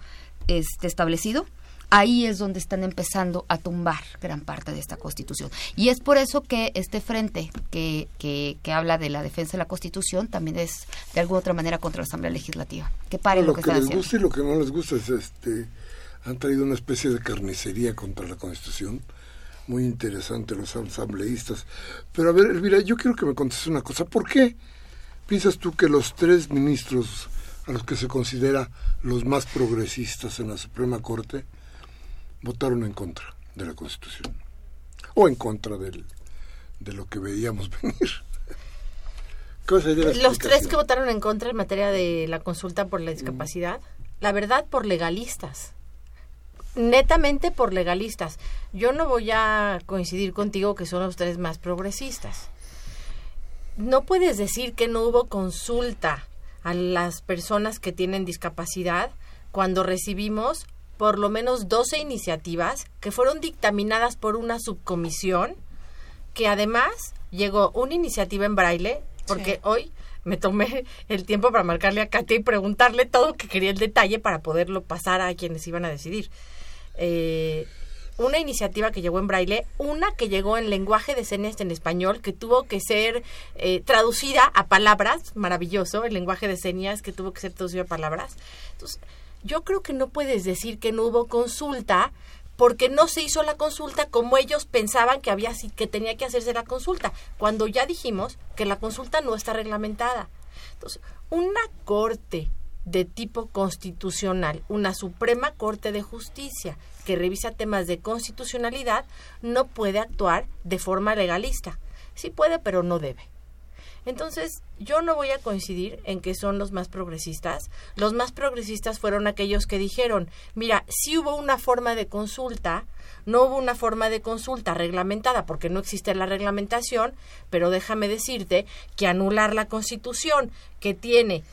este, establecido, ahí es donde están empezando a tumbar gran parte de esta constitución. Y es por eso que este frente que, que, habla de la defensa de la constitución también es de alguna otra manera contra la Asamblea Legislativa. Que pare lo, que, les gusta y lo que no les gusta es este han traído una especie de carnicería contra la constitución muy interesante los asambleístas. Pero a ver, Elvira, yo quiero que me contestes una cosa. ¿Por qué piensas tú que los tres ministros a los que se considera los más progresistas en la Suprema Corte votaron en contra de la Constitución o en contra del, de lo que veíamos venir. Los tres que votaron en contra en materia de la consulta por la discapacidad, la verdad por legalistas, netamente por legalistas. Yo no voy a coincidir contigo que son los tres más progresistas. No puedes decir que no hubo consulta a las personas que tienen discapacidad cuando recibimos por lo menos 12 iniciativas que fueron dictaminadas por una subcomisión que además llegó una iniciativa en braille porque hoy me tomé el tiempo para marcarle a Katia y preguntarle todo que quería el detalle para poderlo pasar a quienes iban a decidir. Eh, una iniciativa que llegó en braille, una que llegó en lenguaje de señas en español, que tuvo que ser eh, traducida a palabras, maravilloso, el lenguaje de señas que tuvo que ser traducido a palabras. Entonces, yo creo que no puedes decir que no hubo consulta porque no se hizo la consulta como ellos pensaban que había que tenía que hacerse la consulta, cuando ya dijimos que la consulta no está reglamentada. Entonces, una corte de tipo constitucional, una Suprema Corte de Justicia que revisa temas de constitucionalidad, no puede actuar de forma legalista. Sí puede, pero no debe. Entonces, yo no voy a coincidir en que son los más progresistas. Los más progresistas fueron aquellos que dijeron, mira, si hubo una forma de consulta, no hubo una forma de consulta reglamentada porque no existe la reglamentación, pero déjame decirte que anular la Constitución que tiene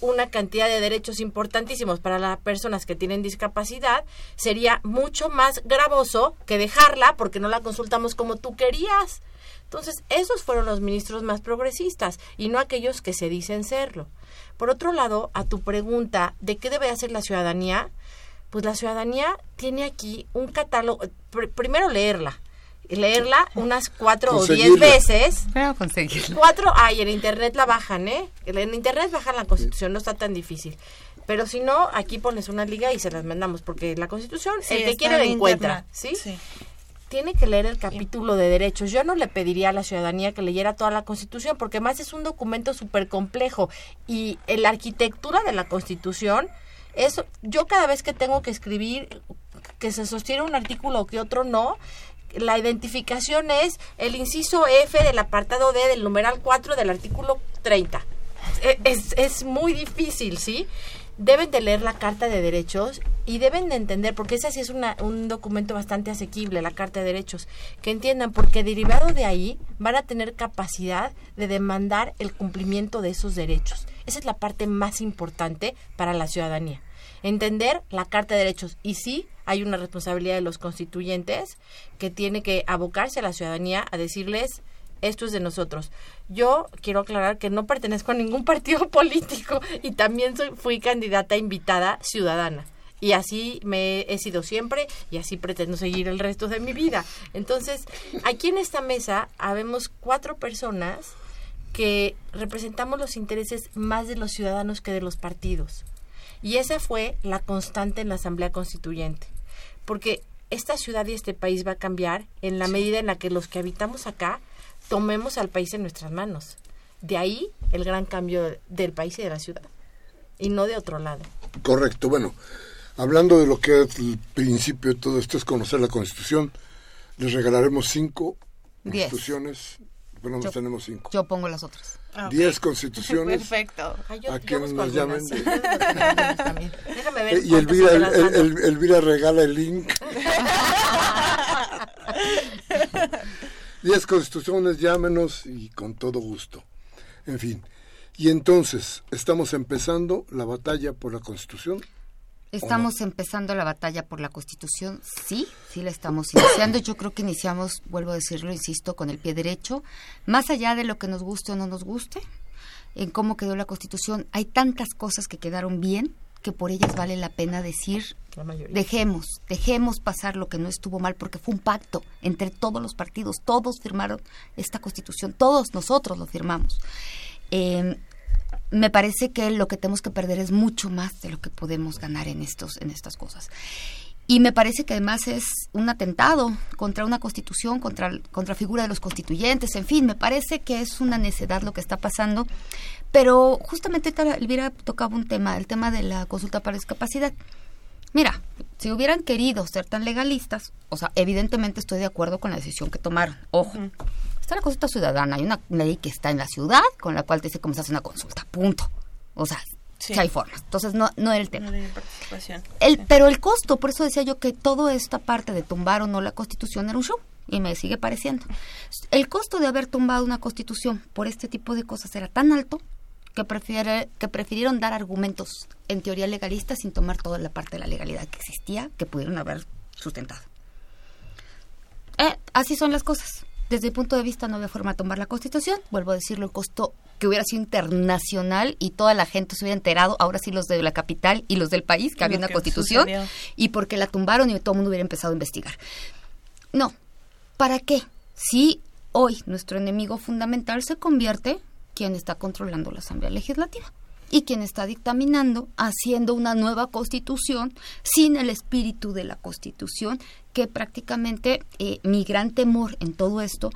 una cantidad de derechos importantísimos para las personas que tienen discapacidad, sería mucho más gravoso que dejarla porque no la consultamos como tú querías. Entonces, esos fueron los ministros más progresistas y no aquellos que se dicen serlo. Por otro lado, a tu pregunta de qué debe hacer la ciudadanía, pues la ciudadanía tiene aquí un catálogo, primero leerla, leerla unas cuatro o diez veces. Pero conseguirla. Cuatro, ay, en internet la bajan, ¿eh? En internet bajan la constitución, no está tan difícil. Pero si no, aquí pones una liga y se las mandamos, porque la constitución, el que quiere la encuentra, ¿sí? Tiene que leer el capítulo de derechos. Yo no le pediría a la ciudadanía que leyera toda la constitución, porque más es un documento súper complejo. Y en la arquitectura de la constitución, eso, yo cada vez que tengo que escribir que se sostiene un artículo o que otro no, la identificación es el inciso F del apartado D del numeral 4 del artículo 30. E, es, es muy difícil, ¿sí? Deben de leer la Carta de Derechos y deben de entender, porque ese sí es una, un documento bastante asequible, la Carta de Derechos, que entiendan, porque derivado de ahí van a tener capacidad de demandar el cumplimiento de esos derechos. Esa es la parte más importante para la ciudadanía entender la Carta de Derechos. Y sí, hay una responsabilidad de los constituyentes que tiene que abocarse a la ciudadanía a decirles esto es de nosotros. Yo quiero aclarar que no pertenezco a ningún partido político y también soy, fui candidata invitada ciudadana. Y así me he sido siempre y así pretendo seguir el resto de mi vida. Entonces, aquí en esta mesa habemos cuatro personas que representamos los intereses más de los ciudadanos que de los partidos. Y esa fue la constante en la Asamblea Constituyente. Porque esta ciudad y este país va a cambiar en la medida en la que los que habitamos acá tomemos al país en nuestras manos. De ahí el gran cambio del país y de la ciudad. Y no de otro lado. Correcto. Bueno, hablando de lo que es el principio de todo esto, es conocer la Constitución. Les regalaremos cinco constituciones. Bueno, tenemos cinco. Yo pongo las otras. 10 constituciones. Perfecto. a quienes nos llamen. Eh, y Elvira, el, Elvira regala el link. 10 constituciones, llámenos y con todo gusto. En fin. Y entonces, ¿estamos empezando la batalla por la constitución? Estamos empezando la batalla por la Constitución, sí, sí la estamos iniciando. Yo creo que iniciamos, vuelvo a decirlo, insisto, con el pie derecho. Más allá de lo que nos guste o no nos guste, en cómo quedó la Constitución, hay tantas cosas que quedaron bien que por ellas vale la pena decir, dejemos, dejemos pasar lo que no estuvo mal, porque fue un pacto entre todos los partidos, todos firmaron esta Constitución, todos nosotros lo firmamos. Eh, me parece que lo que tenemos que perder es mucho más de lo que podemos ganar en estos en estas cosas. Y me parece que además es un atentado contra una constitución, contra, contra figura de los constituyentes, en fin, me parece que es una necedad lo que está pasando. Pero justamente Elvira tocaba un tema, el tema de la consulta para discapacidad. Mira, si hubieran querido ser tan legalistas, o sea, evidentemente estoy de acuerdo con la decisión que tomaron. Ojo, está la consulta ciudadana, hay una ley que está en la ciudad con la cual te dice cómo se hace una consulta, punto. O sea, sí. hay formas. Entonces no, no era el tema. el, Pero el costo, por eso decía yo que toda esta parte de tumbar o no la constitución era un show. Y me sigue pareciendo. El costo de haber tumbado una constitución por este tipo de cosas era tan alto que, prefiere, que prefirieron dar argumentos en teoría legalistas sin tomar toda la parte de la legalidad que existía que pudieron haber sustentado. Eh, así son las cosas Desde el punto de vista no había forma de tomar la Constitución, vuelvo a decirlo, el costo que hubiera sido internacional y toda la gente se hubiera enterado, ahora sí los de la capital y los del país, que había una Constitución, y porque la tumbaron y todo el mundo hubiera empezado a investigar. No, ¿para qué? Si hoy nuestro enemigo fundamental se convierte quien está controlando la Asamblea Legislativa y quien está dictaminando, haciendo una nueva constitución sin el espíritu de la constitución, que prácticamente eh, mi gran temor en todo esto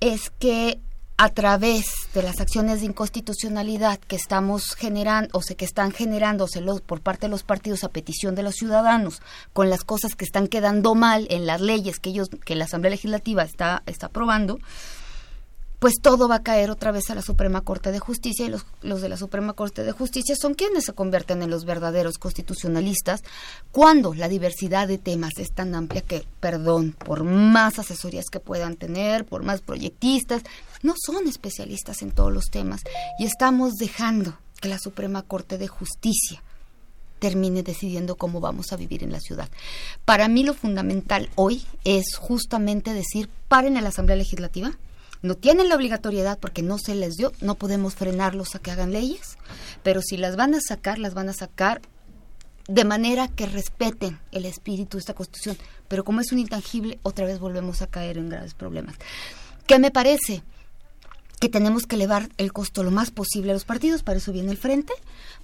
es que a través de las acciones de inconstitucionalidad que estamos generando, o sea, que están generándose por parte de los partidos a petición de los ciudadanos, con las cosas que están quedando mal en las leyes que ellos, que la Asamblea Legislativa está, está aprobando, pues todo va a caer otra vez a la Suprema Corte de Justicia y los, los, de la Suprema Corte de Justicia son quienes se convierten en los verdaderos constitucionalistas cuando la diversidad de temas es tan amplia que, perdón, por más asesorías que puedan tener, por más proyectistas, no son especialistas en todos los temas y estamos dejando que la Suprema Corte de Justicia termine decidiendo cómo vamos a vivir en la ciudad. Para mí lo fundamental hoy es justamente decir, paren en la Asamblea Legislativa, no tienen la obligatoriedad porque no se les dio, no podemos frenarlos a que hagan leyes, pero si las van a sacar, las van a sacar de manera que respeten el espíritu de esta Constitución. Pero como es un intangible, otra vez volvemos a caer en graves problemas. ¿Qué me parece? que tenemos que elevar el costo lo más posible a los partidos, para eso viene el frente,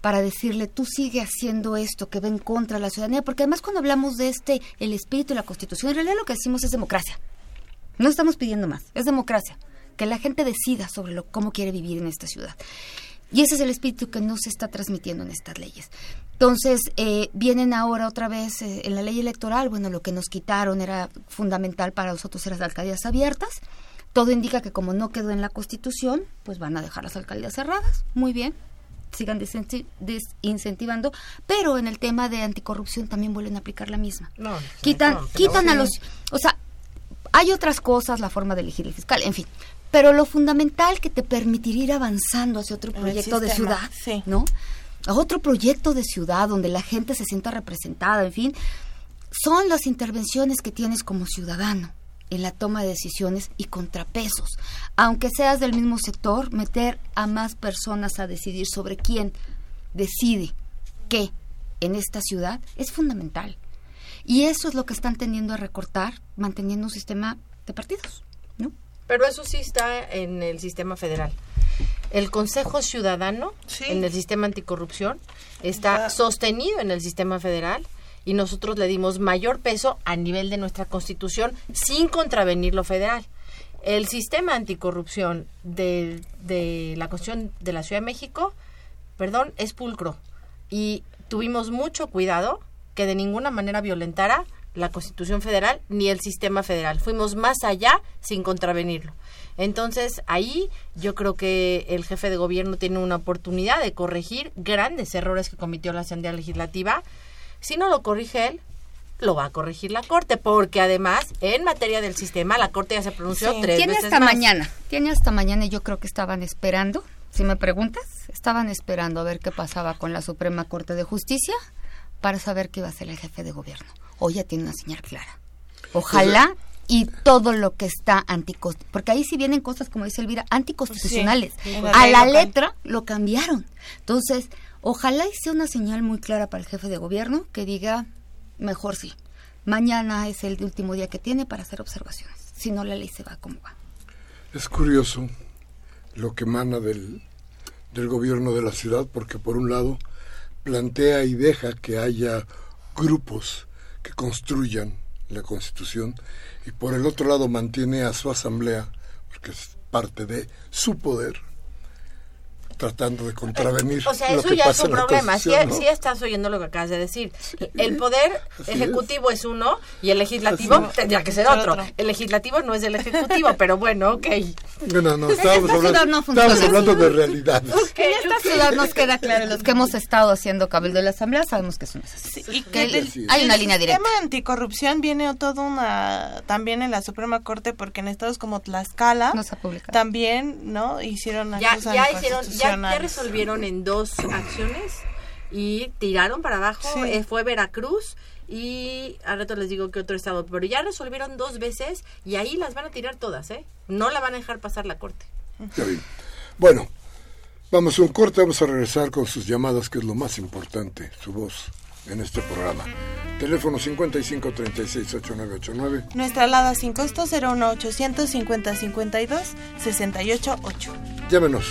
para decirle, tú sigue haciendo esto que va en contra de la ciudadanía, porque además cuando hablamos de este, el espíritu de la Constitución, en realidad lo que decimos es democracia. No estamos pidiendo más, es democracia que la gente decida sobre lo, cómo quiere vivir en esta ciudad. Y ese es el espíritu que no se está transmitiendo en estas leyes. Entonces, eh, vienen ahora otra vez eh, en la ley electoral, bueno, lo que nos quitaron era fundamental para nosotros, eran las alcaldías abiertas. Todo indica que como no quedó en la Constitución, pues van a dejar las alcaldías cerradas. Muy bien, sigan desincentivando, pero en el tema de anticorrupción también vuelven a aplicar la misma. No, quitan, quitan a los, o sea, hay otras cosas, la forma de elegir el fiscal, en fin, pero lo fundamental que te permitiría ir avanzando hacia otro proyecto de ciudad, ¿no? A otro proyecto de ciudad donde la gente se sienta representada, en fin, son las intervenciones que tienes como ciudadano en la toma de decisiones y contrapesos. Aunque seas del mismo sector, meter a más personas a decidir sobre quién decide qué en esta ciudad es fundamental. Y eso es lo que están tendiendo a recortar, manteniendo un sistema de partidos. Pero eso sí está en el sistema federal. El Consejo Ciudadano en el sistema anticorrupción está sostenido en el sistema federal y nosotros le dimos mayor peso a nivel de nuestra Constitución sin contravenir lo federal. El sistema anticorrupción de, de la Constitución de la Ciudad de México, perdón, es pulcro y tuvimos mucho cuidado que de ninguna manera violentara la Constitución Federal ni el sistema federal. Fuimos más allá sin contravenirlo. Entonces, ahí yo creo que el jefe de gobierno tiene una oportunidad de corregir grandes errores que cometió la Asamblea Legislativa. Si no lo corrige él, lo va a corregir la Corte, porque además, en materia del sistema, la Corte ya se pronunció tres Tiene veces hasta mañana. Tiene hasta mañana y yo creo que estaban esperando, si me preguntas, estaban esperando a ver qué pasaba con la Suprema Corte de Justicia para saber qué iba a ser el jefe de gobierno hoy ya tiene una señal clara. Ojalá y todo lo que está anticonstitucional, porque ahí sí vienen cosas, como dice Elvira, anticonstitucionales. a la letra lo cambiaron. Entonces, ojalá y sea una señal muy clara para el jefe de gobierno que diga, mejor sí, mañana es el último día que tiene para hacer observaciones. Si no, la ley se va como va. Es curioso lo que emana del, del gobierno de la ciudad, porque por un lado plantea y deja que haya grupos que construyan la Constitución y por el otro lado mantiene a su asamblea, porque es parte de su poder, tratando de contravenir. O sea, eso ya es un problema. Si, estás oyendo lo que acabas de decir. el poder ejecutivo es. uno y el legislativo tendría que ser otro. El legislativo no es del ejecutivo, pero bueno, ok. Bueno, no, estábamos hablando, estábamos hablando de realidad. en esta ciudad nos queda claro, los que hemos estado haciendo cabildo de la asamblea sabemos que eso no es así. y que hay una línea directa. El tema de anticorrupción viene todo una también en la Suprema Corte porque en estados como Tlaxcala también, ¿no? Hicieron ya, ya hicieron ya, resolvieron en dos acciones y tiraron para abajo, eh, fue Veracruz y al rato les digo que otro estado, pero ya resolvieron dos veces y ahí las van a tirar todas, ¿eh? No la van a dejar pasar la corte. Bueno, vamos a un corte, vamos a regresar con sus llamadas, que es lo más importante, su voz en este programa. Teléfono 55 36 8989. Nuestra alada sin costo 01800 50 52 68 8. Llámenos.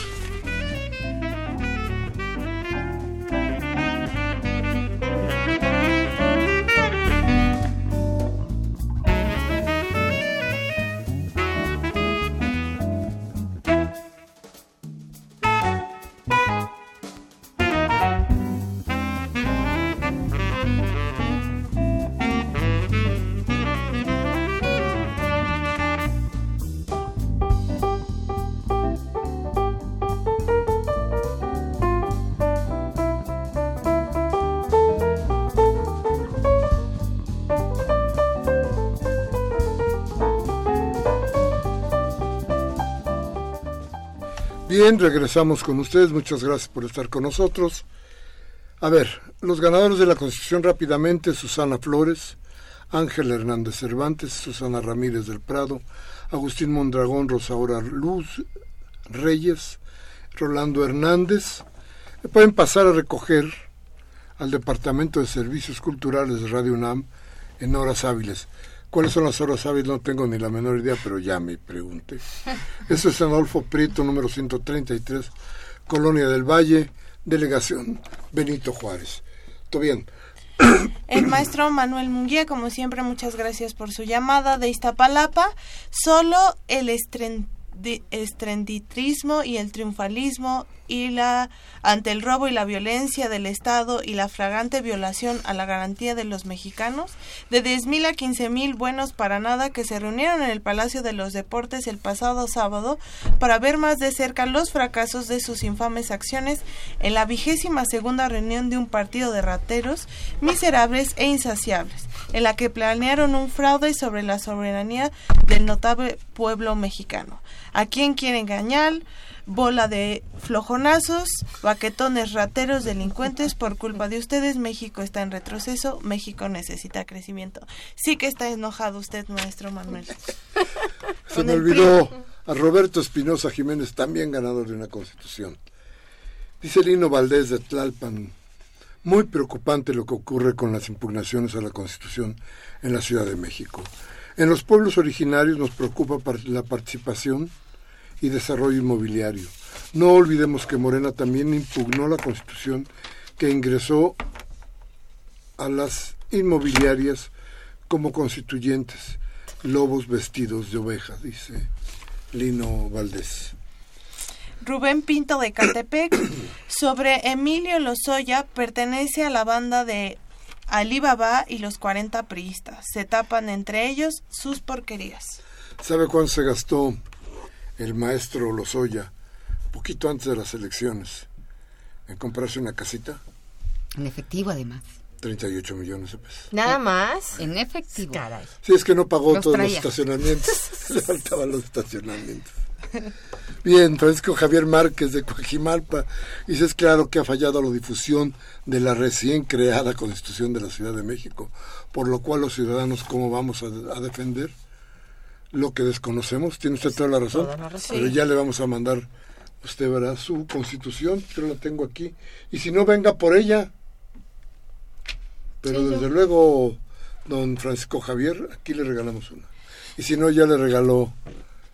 Bien, regresamos con ustedes. Muchas gracias por estar con nosotros. A ver, los ganadores de la Constitución rápidamente, Susana Flores, Ángel Hernández Cervantes, Susana Ramírez del Prado, Agustín Mondragón, Rosaura Luz Reyes, Rolando Hernández. Pueden pasar a recoger al Departamento de Servicios Culturales de Radio UNAM en horas hábiles. ¿Cuáles son las horas hábiles? No tengo ni la menor idea, pero ya me pregunté. Eso es Adolfo Prieto, número 133, Colonia del Valle, Delegación Benito Juárez. ¿Todo bien? El maestro Manuel Munguía, como siempre, muchas gracias por su llamada de Iztapalapa. Solo el estrenditrismo y el triunfalismo y la ante el robo y la violencia del Estado y la flagrante violación a la garantía de los mexicanos, de 10.000 a 15.000 buenos para nada que se reunieron en el Palacio de los Deportes el pasado sábado para ver más de cerca los fracasos de sus infames acciones en la vigésima segunda reunión de un partido de rateros, miserables e insaciables, en la que planearon un fraude sobre la soberanía del notable pueblo mexicano. ¿A quién quiere engañar? Bola de flojonazos, baquetones, rateros, delincuentes, por culpa de ustedes México está en retroceso, México necesita crecimiento. Sí que está enojado usted, maestro Manuel. Se me olvidó a Roberto Espinosa Jiménez, también ganador de una constitución. Dice Lino Valdés de Tlalpan, muy preocupante lo que ocurre con las impugnaciones a la constitución en la Ciudad de México. En los pueblos originarios nos preocupa la participación y desarrollo inmobiliario. No olvidemos que Morena también impugnó la constitución que ingresó a las inmobiliarias como constituyentes, lobos vestidos de oveja, dice Lino Valdés. Rubén Pinto de Catepec, sobre Emilio Lozoya, pertenece a la banda de Alibaba y los 40 priistas. Se tapan entre ellos sus porquerías. ¿Sabe cuánto se gastó el maestro Lozoya, poquito antes de las elecciones, en comprarse una casita. En efectivo, además. 38 millones de pesos. ¿Nada más? En efectivo. Sí, es que no pagó todos los estacionamientos. Le faltaban los estacionamientos. Bien, Francisco Javier Márquez de Coajimalpa dice es claro que ha fallado la difusión de la recién creada Constitución de la Ciudad de México, por lo cual los ciudadanos, ¿cómo vamos a defender? Lo que desconocemos, tiene usted toda la razón, pero ya le vamos a mandar, usted verá su constitución, yo la tengo aquí, y si no, venga por ella. Pero desde luego, don Francisco Javier, aquí le regalamos una. Y si no, ya le regaló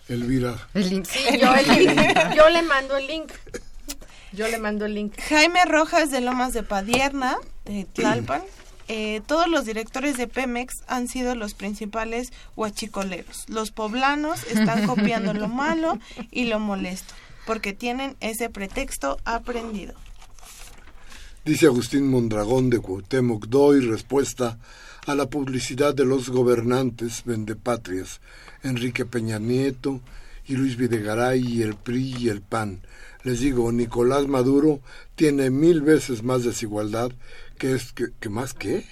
Elvira. El link. yo, el yo le mando el link. Yo le mando el link. Jaime Rojas de Lomas de Padierna, de Tlalpan. Eh, todos los directores de Pemex han sido los principales huachicoleros. Los poblanos están copiando lo malo y lo molesto, porque tienen ese pretexto aprendido. Dice Agustín Mondragón de Cuauhtémoc, doy respuesta a la publicidad de los gobernantes vendepatrias, Enrique Peña Nieto y Luis Videgaray y el PRI y el PAN. Les digo, Nicolás Maduro tiene mil veces más desigualdad que es que, más qué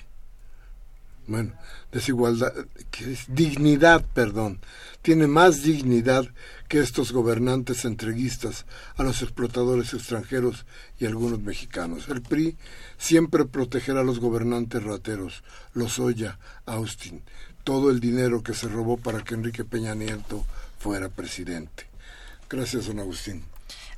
Bueno, desigualdad, que es dignidad, perdón. Tiene más dignidad que estos gobernantes entreguistas a los explotadores extranjeros y algunos mexicanos. El PRI siempre protegerá a los gobernantes rateros, Lozoya, Austin, todo el dinero que se robó para que Enrique Peña Nieto fuera presidente. Gracias, don Agustín.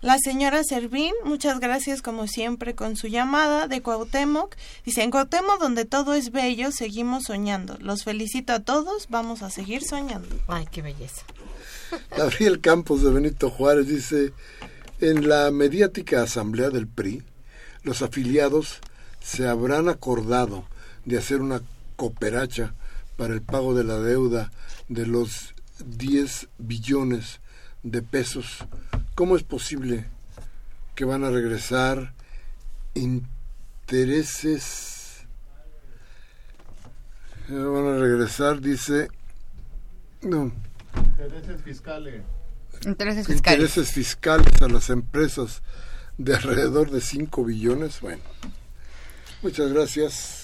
La señora Servín, muchas gracias como siempre con su llamada de Cuauhtémoc. Dice, en Cuauhtémoc donde todo es bello, seguimos soñando. Los felicito a todos, vamos a seguir soñando. Ay, qué belleza. Gabriel Campos de Benito Juárez dice, en la mediática asamblea del PRI, los afiliados se habrán acordado de hacer una cooperacha para el pago de la deuda de los 10 billones de pesos ¿Cómo es posible que van a regresar intereses? Van a regresar, dice... No. Intereses fiscales. Intereses fiscales. Intereses fiscales a las empresas de alrededor de 5 billones. Bueno, muchas gracias.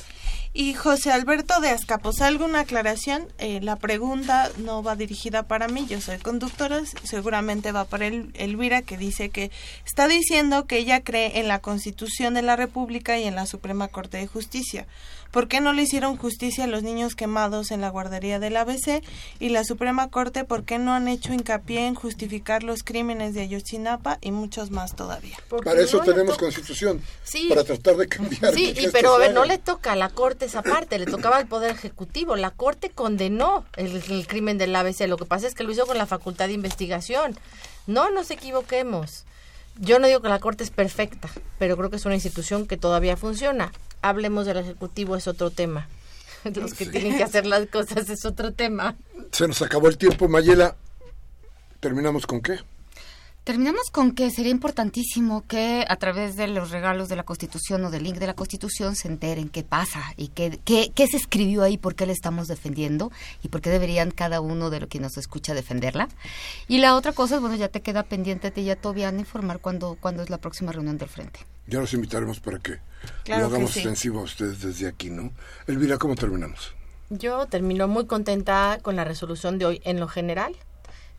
Y José Alberto de Azcapotzalco, una aclaración. Eh, la pregunta no va dirigida para mí, yo soy conductora, seguramente va para el, Elvira, que dice que está diciendo que ella cree en la Constitución de la República y en la Suprema Corte de Justicia. ¿Por qué no le hicieron justicia a los niños quemados en la guardería del ABC? Y la Suprema Corte, ¿por qué no han hecho hincapié en justificar los crímenes de Ayotzinapa y muchos más todavía? Para eso tenemos constitución, sí. para tratar de cambiar. Sí, pero a ver, no le toca a la Corte esa parte, le tocaba al Poder Ejecutivo. La Corte condenó el, el crimen del ABC, lo que pasa es que lo hizo con la facultad de investigación. No nos equivoquemos. Yo no digo que la Corte es perfecta, pero creo que es una institución que todavía funciona hablemos del Ejecutivo es otro tema. Los que tienen que hacer las cosas es otro tema. Se nos acabó el tiempo, Mayela. ¿Terminamos con qué? Terminamos con que sería importantísimo que a través de los regalos de la Constitución o del link de la Constitución se enteren qué pasa y qué, qué, qué se escribió ahí, por qué le estamos defendiendo y por qué deberían cada uno de los que nos escucha defenderla. Y la otra cosa es, bueno, ya te queda pendiente a ti ya todavía informar cuándo, cuándo es la próxima reunión del Frente. Ya los invitaremos para que lo hagamos extensivo a ustedes desde aquí, ¿no? Elvira, ¿cómo terminamos? Yo termino muy contenta con la resolución de hoy en lo general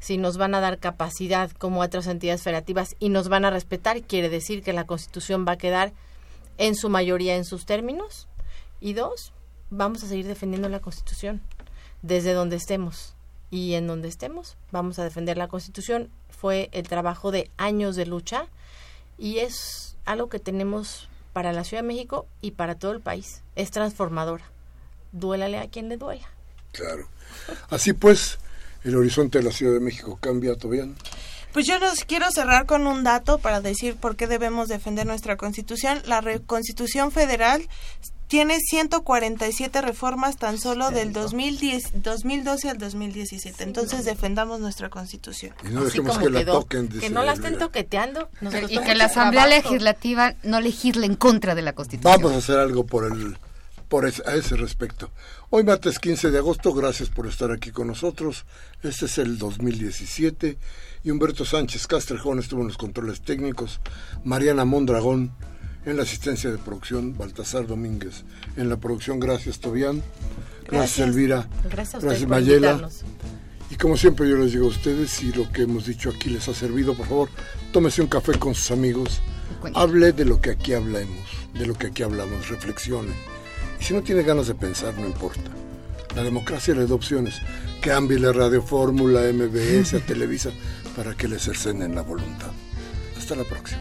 si nos van a dar capacidad como otras entidades federativas y nos van a respetar, quiere decir que la Constitución va a quedar en su mayoría en sus términos. Y dos, vamos a seguir defendiendo la Constitución desde donde estemos. Y en donde estemos, vamos a defender la Constitución. Fue el trabajo de años de lucha y es algo que tenemos para la Ciudad de México y para todo el país. Es transformadora. Duélale a quien le duela. Claro. Así pues, el horizonte de la Ciudad de México cambia, todavía. Pues yo los quiero cerrar con un dato para decir por qué debemos defender nuestra Constitución. La Constitución Federal tiene 147 reformas tan solo del 2010, 2012 al 2017. Entonces defendamos nuestra Constitución. Y no dejemos que la toquen. Que no la estén toqueteando. Y que la Asamblea Legislativa no legisle en contra de la Constitución. Vamos a hacer algo por el por a ese respecto. Hoy martes 15 de agosto, gracias por estar aquí con nosotros. Este es el 2017 y Humberto Sánchez Castrejón estuvo en los controles técnicos, Mariana Mondragón en la asistencia de producción, Baltasar Domínguez en la producción, gracias Tobián, gracias, Elvira, gracias, gracias Mayela. Y como siempre yo les digo a ustedes, si lo que hemos dicho aquí les ha servido, por favor, tómese un café con sus amigos, hable de lo que aquí hablamos, de lo que aquí hablamos, reflexione y si no tiene ganas de pensar, no importa. La democracia le da opciones. Cambie la Radio Fórmula, MBS, Televisa, para que le cercenen la voluntad. Hasta la próxima.